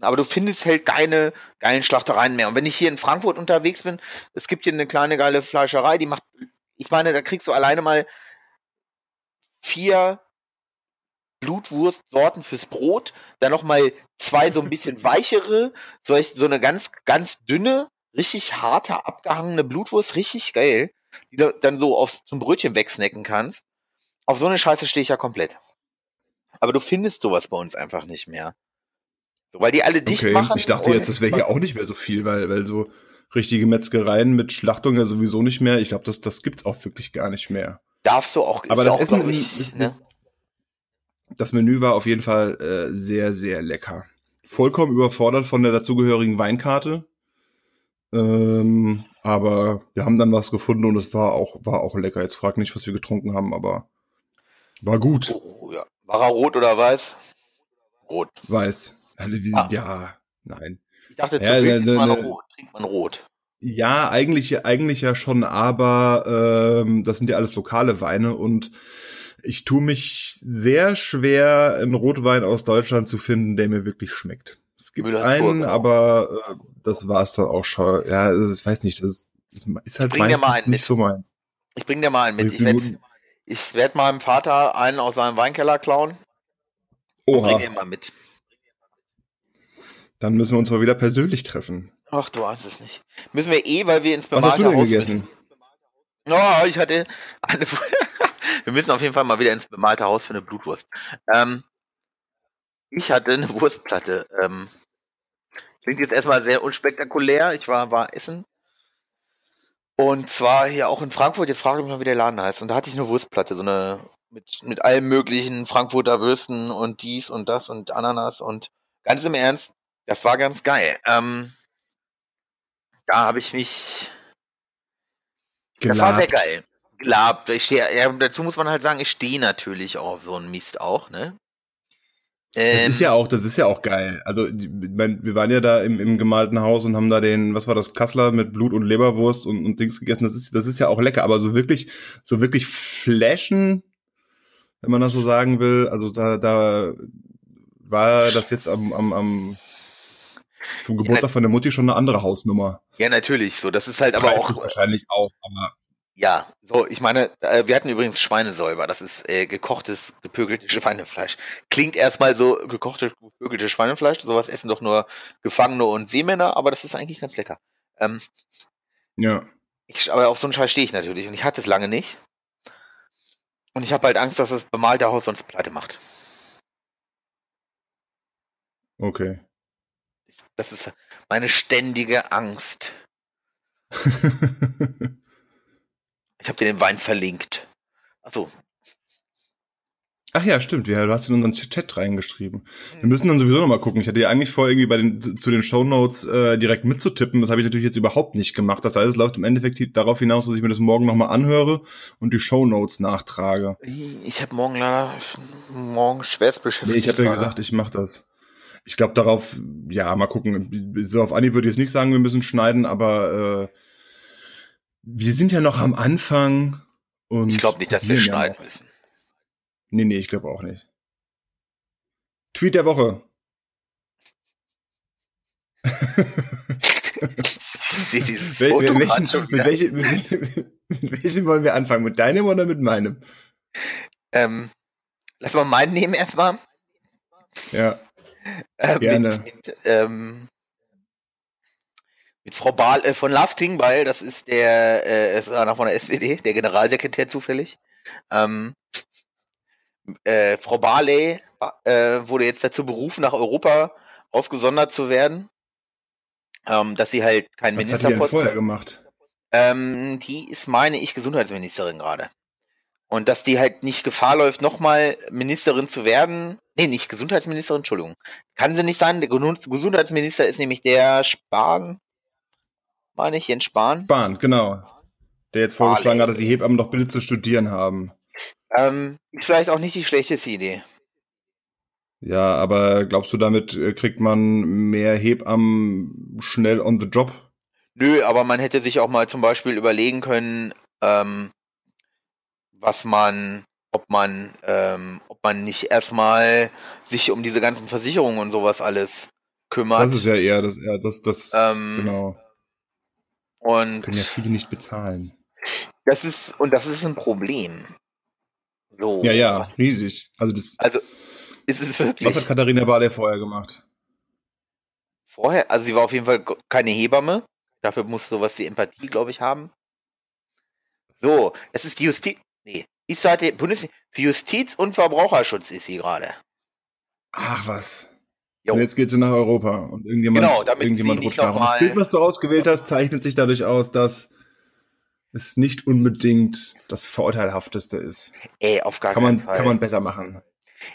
aber du findest halt keine geilen Schlachtereien mehr. Und wenn ich hier in Frankfurt unterwegs bin, es gibt hier eine kleine geile Fleischerei, die macht, ich meine, da kriegst du alleine mal vier Blutwurstsorten fürs Brot, dann nochmal zwei so ein bisschen weichere, so, so eine ganz, ganz dünne, richtig harte, abgehangene Blutwurst, richtig geil, die du dann so auf, zum Brötchen wegsnacken kannst. Auf so eine Scheiße stehe ich ja komplett. Aber du findest sowas bei uns einfach nicht mehr. So, weil die alle dicht okay. machen. Ich dachte jetzt, das wäre hier auch nicht mehr so viel, weil, weil so richtige Metzgereien mit Schlachtung ja sowieso nicht mehr. Ich glaube, das, das gibt's auch wirklich gar nicht mehr. Darfst du auch, aber das auch, Essen, ich, ist, ne? Das Menü war auf jeden Fall äh, sehr, sehr lecker. vollkommen überfordert von der dazugehörigen Weinkarte. Ähm, aber wir haben dann was gefunden und es war auch, war auch lecker. Jetzt frag nicht, was wir getrunken haben, aber war gut. Oh, ja. War er rot oder weiß? Rot. Weiß. Ah. Ja, nein. Ich dachte, zu ja, viel ne, man ne, rot. Trinkt man rot. Ja, eigentlich, eigentlich ja schon, aber ähm, das sind ja alles lokale Weine und ich tue mich sehr schwer, einen Rotwein aus Deutschland zu finden, der mir wirklich schmeckt. Es gibt einen, aber äh, das war es dann auch schon. Ja, das, ich weiß nicht, das ist, ist halt meistens nicht so meins. Ich bring dir mal einen mit. Ich werde werd meinem Vater einen aus seinem Weinkeller klauen. Oha. Bring ihn mal mit. Dann müssen wir uns mal wieder persönlich treffen. Ach, du ahnst es nicht. Müssen wir eh, weil wir ins bemalte Was hast du denn Haus gegessen? Müssen. Oh, ich hatte eine. wir müssen auf jeden Fall mal wieder ins bemalte Haus für eine Blutwurst. Ähm, ich hatte eine Wurstplatte. Ähm, klingt jetzt erstmal sehr unspektakulär. Ich war, war essen. Und zwar hier auch in Frankfurt. Jetzt frage ich mich mal, wie der Laden heißt. Und da hatte ich eine Wurstplatte, so eine mit, mit allen möglichen Frankfurter Würsten und dies und das und Ananas. Und ganz im Ernst, das war ganz geil. Ähm, da habe ich mich. Gelabt. Das war sehr geil. Gelabt. Ich steh, ja, dazu muss man halt sagen, ich stehe natürlich auch auf so einen Mist auch, ne? Ähm, das ist ja auch, das ist ja auch geil. Also, mein, wir waren ja da im, im gemalten Haus und haben da den, was war das, Kassler mit Blut und Leberwurst und, und Dings gegessen. Das ist, das ist ja auch lecker, aber so wirklich, so wirklich flashen, wenn man das so sagen will, also da, da war das jetzt am, am, am zum Geburtstag ja, von der Mutti schon eine andere Hausnummer. Ja, natürlich. So, das ist halt aber auch. Wahrscheinlich auch, aber. Ja, so, ich meine, äh, wir hatten übrigens Schweinesäuber. Das ist äh, gekochtes, gepökeltes Schweinefleisch. Klingt erstmal so gekochtes, gepökeltes Schweinefleisch. Sowas essen doch nur Gefangene und Seemänner, aber das ist eigentlich ganz lecker. Ähm, ja. Ich, aber auf so einen Scheiß stehe ich natürlich und ich hatte es lange nicht. Und ich habe halt Angst, dass das bemalte Haus sonst pleite macht. Okay. Das ist meine ständige Angst. Ich habe dir den Wein verlinkt. Achso. Ach ja, stimmt. Ja, du hast in unseren Chat reingeschrieben. Wir hm. müssen dann sowieso nochmal gucken. Ich hatte ja eigentlich vor, irgendwie bei den, zu den Shownotes äh, direkt mitzutippen. Das habe ich natürlich jetzt überhaupt nicht gemacht. Das heißt, es läuft im Endeffekt darauf hinaus, dass ich mir das morgen nochmal anhöre und die Shownotes nachtrage. Ich habe morgen leider morgen schwerst beschäftigt. Nee, ich habe ja gesagt, ich mache das. Ich glaube darauf, ja, mal gucken. So auf Anni würde ich jetzt nicht sagen, wir müssen schneiden, aber äh, wir sind ja noch am Anfang und. Ich glaube nicht, dass wir schneiden ja müssen. Nee, nee, ich glaube auch nicht. Tweet der Woche. Wel welchen, mit, welchen, mit, mit, welchem wollen wir anfangen? Mit deinem oder mit meinem? Ähm, lass mal meinen nehmen erstmal. Ja. Äh, gerne. Mit, ähm, mit Frau Bahl äh, von Lars Klingbeil, das ist der, äh, ist noch von der SPD, der Generalsekretär zufällig. Ähm, äh, Frau Barley äh, wurde jetzt dazu berufen, nach Europa ausgesondert zu werden. Ähm, dass sie halt kein Was Ministerposten. Hat die vorher gemacht? Ähm, die ist, meine ich, Gesundheitsministerin gerade. Und dass die halt nicht Gefahr läuft, nochmal Ministerin zu werden. Nee, nicht Gesundheitsministerin, Entschuldigung. Kann sie nicht sein. Der Gesundheitsminister ist nämlich der Spahn meine ich, Jens Spahn? Spahn, genau. Der jetzt vorgeschlagen hat, dass die Hebammen doch bitte zu studieren haben. Ähm, ist vielleicht auch nicht die schlechteste Idee. Ja, aber glaubst du, damit äh, kriegt man mehr Hebammen schnell on the job? Nö, aber man hätte sich auch mal zum Beispiel überlegen können, ähm, was man, ob man, ähm, ob man nicht erstmal sich um diese ganzen Versicherungen und sowas alles kümmert. Das ist ja eher das, ja, das, das, ähm, genau. Und das können ja viele nicht bezahlen. Das ist, und das ist ein Problem. So. Ja, ja, riesig. Also, das, also ist es wirklich. Was hat Katharina Barley vorher gemacht? Vorher? Also, sie war auf jeden Fall keine Hebamme. Dafür muss sowas wie Empathie, glaube ich, haben. So, es ist die Justiz. Nee, ist Seite Bundes für Justiz und Verbraucherschutz ist sie gerade. Ach was. Und jetzt geht sie nach Europa und irgendjemand, genau, damit irgendjemand rutscht nach. Das Bild, was du ausgewählt hast, zeichnet sich dadurch aus, dass es nicht unbedingt das Vorteilhafteste ist. Ey, auf gar kann keinen man, Fall. Kann man besser machen.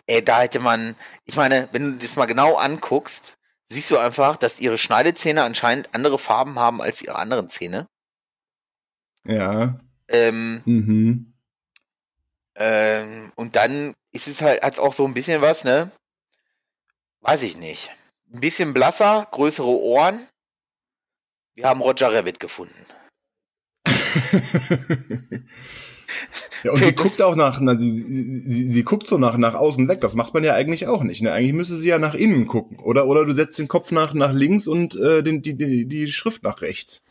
Ey, da hätte man, ich meine, wenn du das mal genau anguckst, siehst du einfach, dass ihre Schneidezähne anscheinend andere Farben haben als ihre anderen Zähne. Ja. Ähm, Mhm. Ähm, und dann ist es halt hat's auch so ein bisschen was, ne? Weiß ich nicht. Ein bisschen blasser, größere Ohren. Wir haben Roger Rabbit gefunden. ja, und sie guckt auch nach, na, sie, sie, sie, sie guckt so nach, nach außen weg. Das macht man ja eigentlich auch nicht. Ne? Eigentlich müsste sie ja nach innen gucken. Oder, oder du setzt den Kopf nach, nach links und äh, den, die, die, die Schrift nach rechts.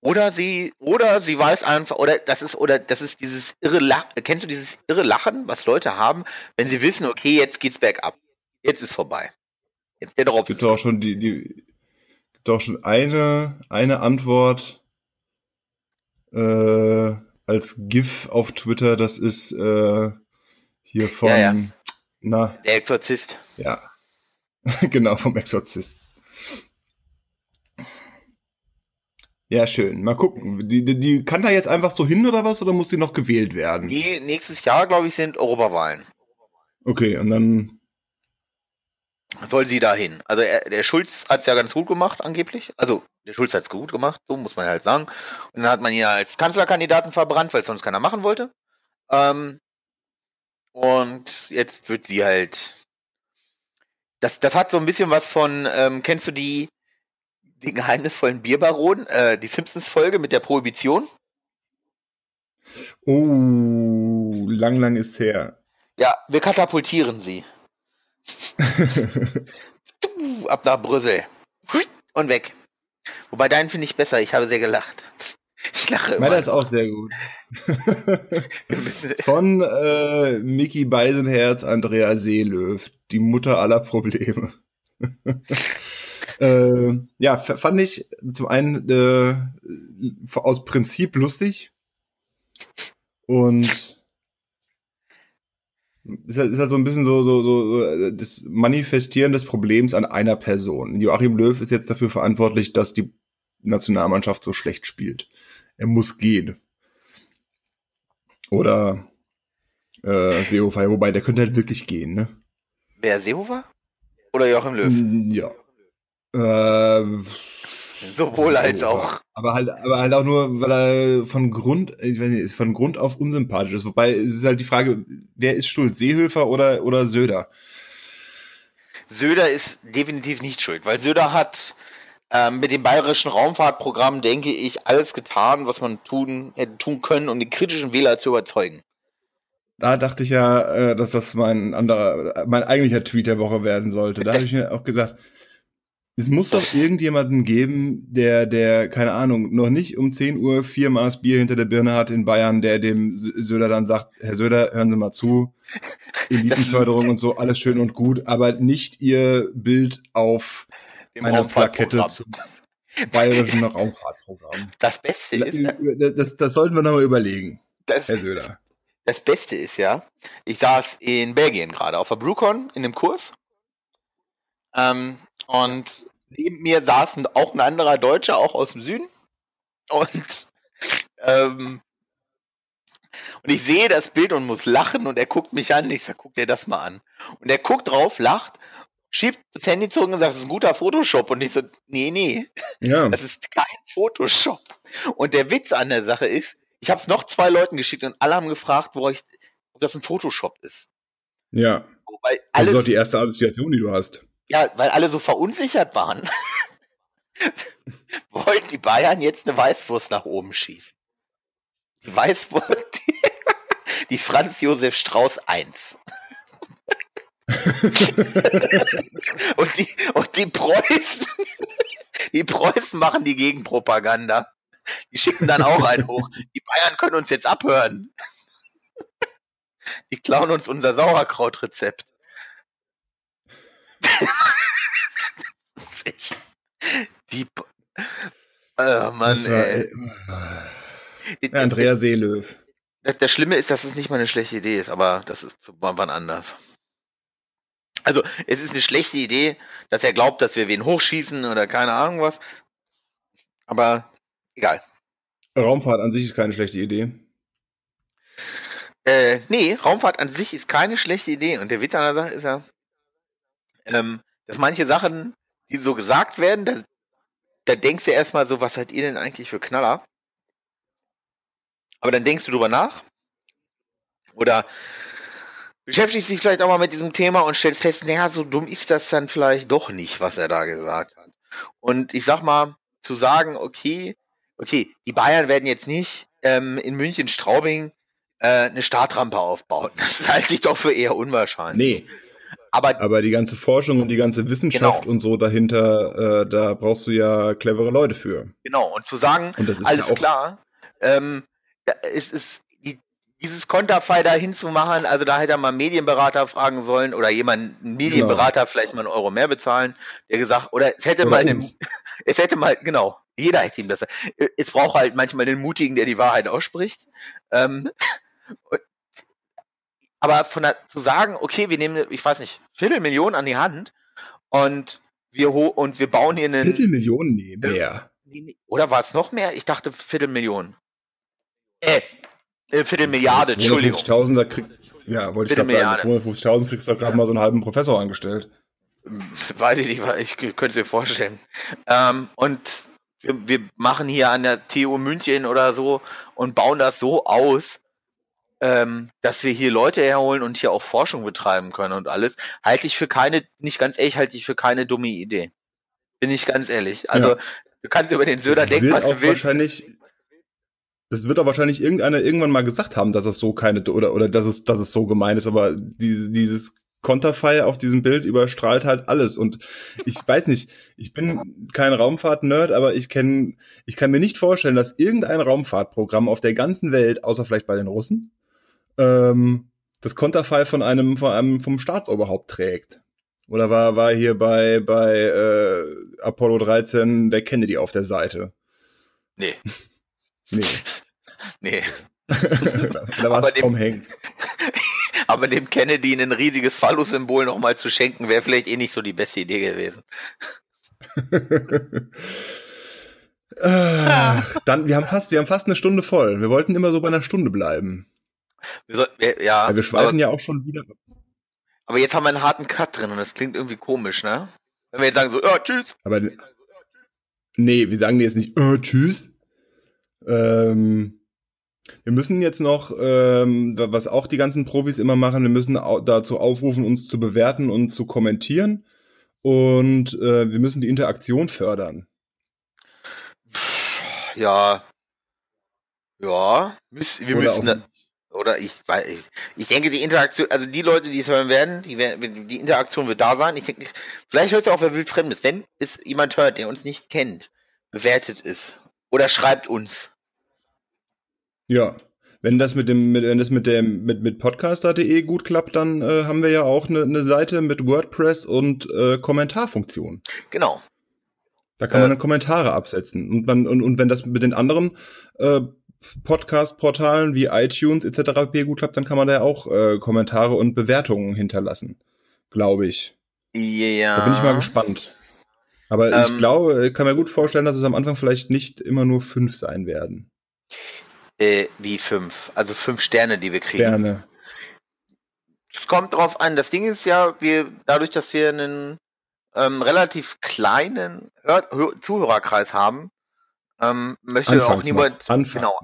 Oder sie, oder sie weiß einfach, oder das ist, oder das ist dieses irre Lachen. Kennst du dieses irre Lachen, was Leute haben, wenn sie wissen, okay, jetzt geht's bergab. Jetzt ist vorbei. Jetzt der Drops. Gibt auch schon die, die, gibt auch schon eine, eine Antwort äh, als GIF auf Twitter. Das ist äh, hier von, Ja, ja. na, Der Exorzist. ja, genau vom Exorzist. Ja, schön. Mal gucken. Die, die, die kann da jetzt einfach so hin oder was? Oder muss die noch gewählt werden? Die nächstes Jahr, glaube ich, sind Europawahlen. Okay, und dann. Soll sie dahin. Also er, der Schulz hat es ja ganz gut gemacht, angeblich. Also der Schulz hat es gut gemacht, so muss man halt sagen. Und dann hat man ihn als Kanzlerkandidaten verbrannt, weil sonst keiner machen wollte. Ähm, und jetzt wird sie halt. Das, das hat so ein bisschen was von, ähm, kennst du die, den geheimnisvollen Bierbaron, äh, die Simpsons-Folge mit der Prohibition? Oh, lang, lang ist her. Ja, wir katapultieren sie. Ab nach Brüssel. Und weg. Wobei deinen finde ich besser, ich habe sehr gelacht. Ich lache immer. Meiner ist auch sehr gut. Von äh, Mickey Beisenherz, Andrea Seelöw, die Mutter aller Probleme. Äh, ja, fand ich zum einen äh, aus Prinzip lustig und ist halt, ist halt so ein bisschen so, so, so äh, das Manifestieren des Problems an einer Person. Joachim Löw ist jetzt dafür verantwortlich, dass die Nationalmannschaft so schlecht spielt. Er muss gehen. Oder äh, Seehofer, wobei der könnte halt wirklich gehen, ne? Wer Seehofer? Oder Joachim Löw? Ja. Äh, Sowohl als auch. Aber halt, aber halt auch nur, weil er von Grund, ich weiß nicht, von Grund auf unsympathisch ist. Wobei es ist halt die Frage, wer ist schuld? Seehöfer oder, oder Söder? Söder ist definitiv nicht schuld, weil Söder hat ähm, mit dem bayerischen Raumfahrtprogramm, denke ich, alles getan, was man tun, hätte tun können, um den kritischen Wähler zu überzeugen. Da dachte ich ja, äh, dass das mein anderer, mein eigentlicher Tweet der Woche werden sollte. Da habe ich mir auch gedacht, es muss doch irgendjemanden geben, der, der, keine Ahnung, noch nicht um 10 Uhr vier Maß Bier hinter der Birne hat in Bayern, der dem Sö- Söder dann sagt, Herr Söder, hören Sie mal zu, Elitenförderung und so, alles schön und gut, aber nicht Ihr Bild auf Dem einer Plakette zum bayerischen Raumfahrtprogramm. Das Beste ist, Das, das sollten wir nochmal überlegen, das, Herr Söder. das Beste ist ja, ich saß in Belgien gerade auf der BlueCon in dem Kurs. Ähm, und neben mir saß auch ein anderer Deutscher, auch aus dem Süden. Und, ähm, und ich sehe das Bild und muss lachen und er guckt mich an. Ich sag, guck dir das mal an. Und er guckt drauf, lacht, schiebt das Handy zurück und sagt, das ist ein guter Photoshop. Und ich so, nee, nee, Ja, das ist kein Photoshop. Und der Witz an der Sache ist, ich habe es noch zwei Leuten geschickt und alle haben gefragt, wo ich, ob das ein Photoshop ist. ja. Weil Das ist doch die erste Assoziation, die du hast. Ja, weil alle so verunsichert waren. Wollten die Bayern jetzt eine Weißwurst nach oben schießen? Die Weißwurst, die, die Franz Josef Strauß 1. und die, und die Preußen, die Preußen machen die Gegenpropaganda. Die schicken dann auch einen hoch. Die Bayern können uns jetzt abhören. Die klauen uns unser Sauerkrautrezept. Die. Oh Mann, war, ey. äh, Andrea Seelöw. Das, Schlimme ist, dass es nicht mal eine schlechte Idee ist, aber das ist wann anders. Also, es ist eine schlechte Idee, dass er glaubt, dass wir wen hochschießen oder keine Ahnung was. Aber egal. Raumfahrt an sich ist keine schlechte Idee. Äh, nee, Raumfahrt an sich ist keine schlechte Idee. Und der Witz an der Sache ist ja, ähm, dass manche Sachen die so gesagt werden, da, da denkst du erstmal so, was seid ihr denn eigentlich für Knaller? Aber dann denkst du drüber nach. Oder beschäftigst dich vielleicht auch mal mit diesem Thema und stellst fest, naja, so dumm ist das dann vielleicht doch nicht, was er da gesagt hat. Und ich sag mal, zu sagen, okay, okay, die Bayern werden jetzt nicht ähm, in München Straubing äh, eine Startrampe aufbauen. Das halte ich doch für eher unwahrscheinlich. Nee. Aber, aber die ganze Forschung und die ganze Wissenschaft genau. und so dahinter, äh, da brauchst du ja clevere Leute für. Genau, und zu sagen, alles ja klar, ähm, es ist die, dieses Konterfei da hinzumachen, also da hätte er mal Medienberater fragen sollen oder jemand, einen Medienberater genau. vielleicht mal einen Euro mehr bezahlen, der gesagt, oder es hätte oder mal einen, es hätte mal, genau, jeder hätte ihm das. Es braucht halt manchmal den Mutigen, der die Wahrheit ausspricht. Ähm, aber von der, zu sagen, okay, wir nehmen, ich weiß nicht, Viertelmillion an die Hand und wir und wir bauen hier einen. Viertelmillion? Nee, mehr. Oder war es noch mehr? Ich dachte Viertelmillion. Äh, äh Viertelmilliarde, Entschuldigung. 250.000, krieg, ja, wollte ich gerade sagen, 250.000 kriegst du gerade mal so einen halben Professor angestellt. Weiß ich nicht, ich könnte es mir vorstellen. Ähm, und wir, wir machen hier an der TU München oder so und bauen das so aus, ähm, dass wir hier Leute herholen und hier auch Forschung betreiben können und alles, halte ich für keine, nicht ganz ehrlich, halte ich für keine dumme Idee. Bin ich ganz ehrlich. Also, ja. du kannst über den Söder denken, was du willst. Wahrscheinlich, das wird auch wahrscheinlich irgendeiner irgendwann mal gesagt haben, dass es so keine, oder, oder dass es, dass es so gemein ist, aber diese, dieses Konterfei auf diesem Bild überstrahlt halt alles. Und ich weiß nicht, ich bin kein Raumfahrt-Nerd, aber ich kenne, ich kann mir nicht vorstellen, dass irgendein Raumfahrtprogramm auf der ganzen Welt, außer vielleicht bei den Russen, ähm, das Konterfei von einem, von einem vom Staatsoberhaupt trägt. Oder war, war hier bei, bei äh, Apollo 13 der Kennedy auf der Seite? Nee. nee. nee. da war es Tom Hanks. Aber dem Kennedy ein riesiges Phallus-Symbol nochmal zu schenken, wäre vielleicht eh nicht so die beste Idee gewesen. Ach, dann, wir haben fast, wir haben fast eine Stunde voll. Wir wollten immer so bei einer Stunde bleiben. Wir, soll, wir ja, ja, wir schweifen aber, ja auch schon wieder. Aber jetzt haben wir einen harten Cut drin und das klingt irgendwie komisch, ne? Wenn wir jetzt sagen so, ja, tschüss. Aber nee, wir sagen jetzt nicht, oh, tschüss. Ähm, wir müssen jetzt noch, ähm, was auch die ganzen Profis immer machen, wir müssen dazu aufrufen, uns zu bewerten und zu kommentieren. Und äh, wir müssen die Interaktion fördern. Ja. Ja. Wir oder müssen. Oder ich, ich, ich denke, die Interaktion, also die Leute, die es hören werden, die, werden, die Interaktion wird da sein. Ich denke, vielleicht hört es auch, wer wildfremd ist. Wenn es jemand hört, der uns nicht kennt, bewertet es. Oder schreibt uns. Ja, wenn das mit dem, mit, wenn das mit dem, mit, mit podcaster.de gut klappt, dann äh, haben wir ja auch eine, eine Seite mit WordPress und äh, Kommentarfunktion. Genau. Da kann man äh, dann Kommentare absetzen. Und, man, und, und wenn das mit den anderen äh, Podcast-Portalen wie iTunes etc. gut klappt, dann kann man da ja auch äh, Kommentare und Bewertungen hinterlassen. Glaube ich. Ja. Da bin ich mal gespannt. Aber ähm, ich glaube, ich kann mir gut vorstellen, dass es am Anfang vielleicht nicht immer nur fünf sein werden. Äh, wie fünf? Also fünf Sterne, die wir kriegen. Sterne. Es kommt drauf an. Das Ding ist ja, wir, dadurch, dass wir einen ähm, relativ kleinen Hör Zuhörerkreis haben, ähm, möchte Anfangs auch niemand, Anfangs genau,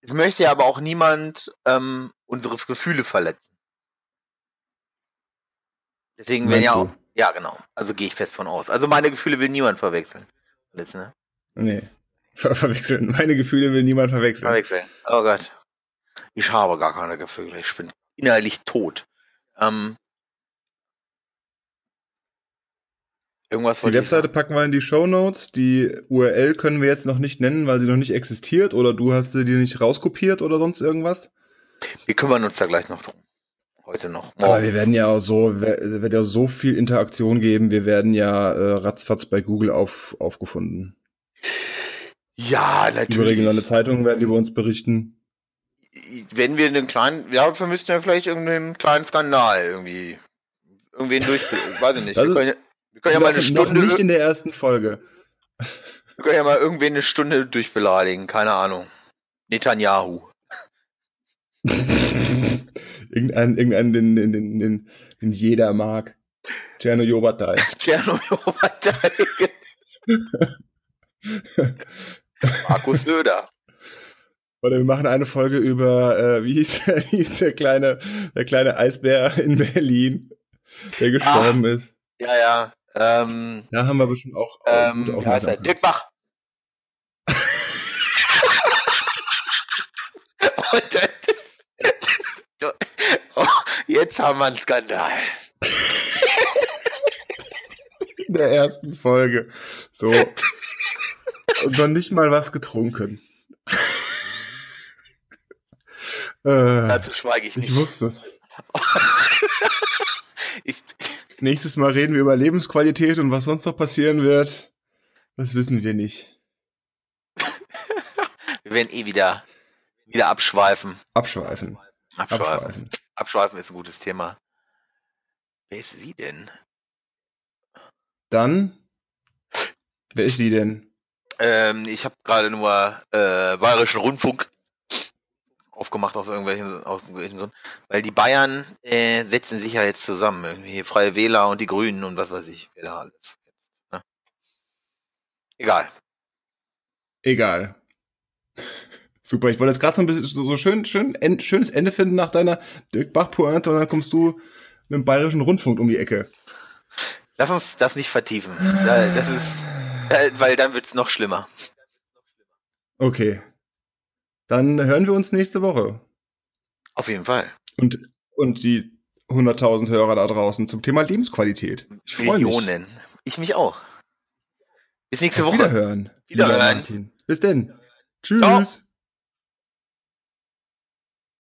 es möchte aber auch niemand ähm, unsere Gefühle verletzen. Deswegen werden ja auch, ja genau, also gehe ich fest von aus. Also meine Gefühle will niemand verwechseln. Verletzen, ne? Nee. Ver verwechseln. Meine Gefühle will niemand verwechseln. Verwechseln. Oh Gott. Ich habe gar keine Gefühle. Ich bin innerlich tot. Ähm, irgendwas Die Webseite packen wir in die Show Notes. Die URL können wir jetzt noch nicht nennen, weil sie noch nicht existiert oder du hast sie dir nicht rauskopiert oder sonst irgendwas. Wir kümmern uns da gleich noch drum. Heute noch. Morgen. Aber wir werden ja auch so, wird ja so viel Interaktion geben. Wir werden ja äh, ratzfatz bei Google auf, aufgefunden. Ja, natürlich. Über regionale Zeitungen werden die über uns berichten. Wenn wir einen kleinen, ja, wir müssten ja vielleicht irgendeinen kleinen Skandal irgendwie, irgendwen durch, weiß ich nicht. wir können, wir können ja mal eine Stunde. Noch nicht in der ersten Folge. Wir können ja mal irgendwen eine Stunde durchbeleidigen, keine Ahnung. Netanyahu. irgendeinen, irgendeinen, den, den, den, den jeder mag. Tschernojobatei. Tschernojobatei. Markus Söder. Oder wir machen eine Folge über, äh, wie, hieß, wie hieß der kleine, der kleine Eisbär in Berlin, der gestorben ah, ist. Ja, ja. Ähm, da haben wir bestimmt auch. Ähm, auch wie heißt er? Dirk Bach. oh, jetzt haben wir einen Skandal. In der ersten Folge. So. Und dann nicht mal was getrunken. Äh, Dazu schweige ich nicht. Ich wusste es. Nächstes Mal reden wir über Lebensqualität und was sonst noch passieren wird. Das wissen wir nicht. wir werden eh wieder, wieder abschweifen. Abschweifen. Abschweifen. Abschweifen. Abschweifen ist ein gutes Thema. Wer ist sie denn? Dann, wer ist sie denn? Ähm, ich habe gerade nur äh, Bayerischen Rundfunk aufgemacht aus irgendwelchen, aus irgendwelchen Gründen. Weil die Bayern äh, setzen sich ja jetzt zusammen. Irgendwie Freie Wähler und die Grünen und was weiß ich, wer da alles. Ne? Egal. Egal. Super, ich wollte jetzt gerade so ein bisschen so, schön, schön end, schönes Ende finden nach deiner Dirk Bach-Pointe und dann kommst du mit dem Bayerischen Rundfunk um die Ecke. Lass uns das nicht vertiefen. Das ist, weil dann wird es noch schlimmer. Okay. Dann hören wir uns nächste Woche. Auf jeden Fall. Und, und die 100.000 Hörer da draußen zum Thema Lebensqualität. Ich Millionen. Mich. Ich mich auch. Bis nächste Auf Woche. Wiederhören. Wiederhören. Bis denn. Tschüss. Ciao.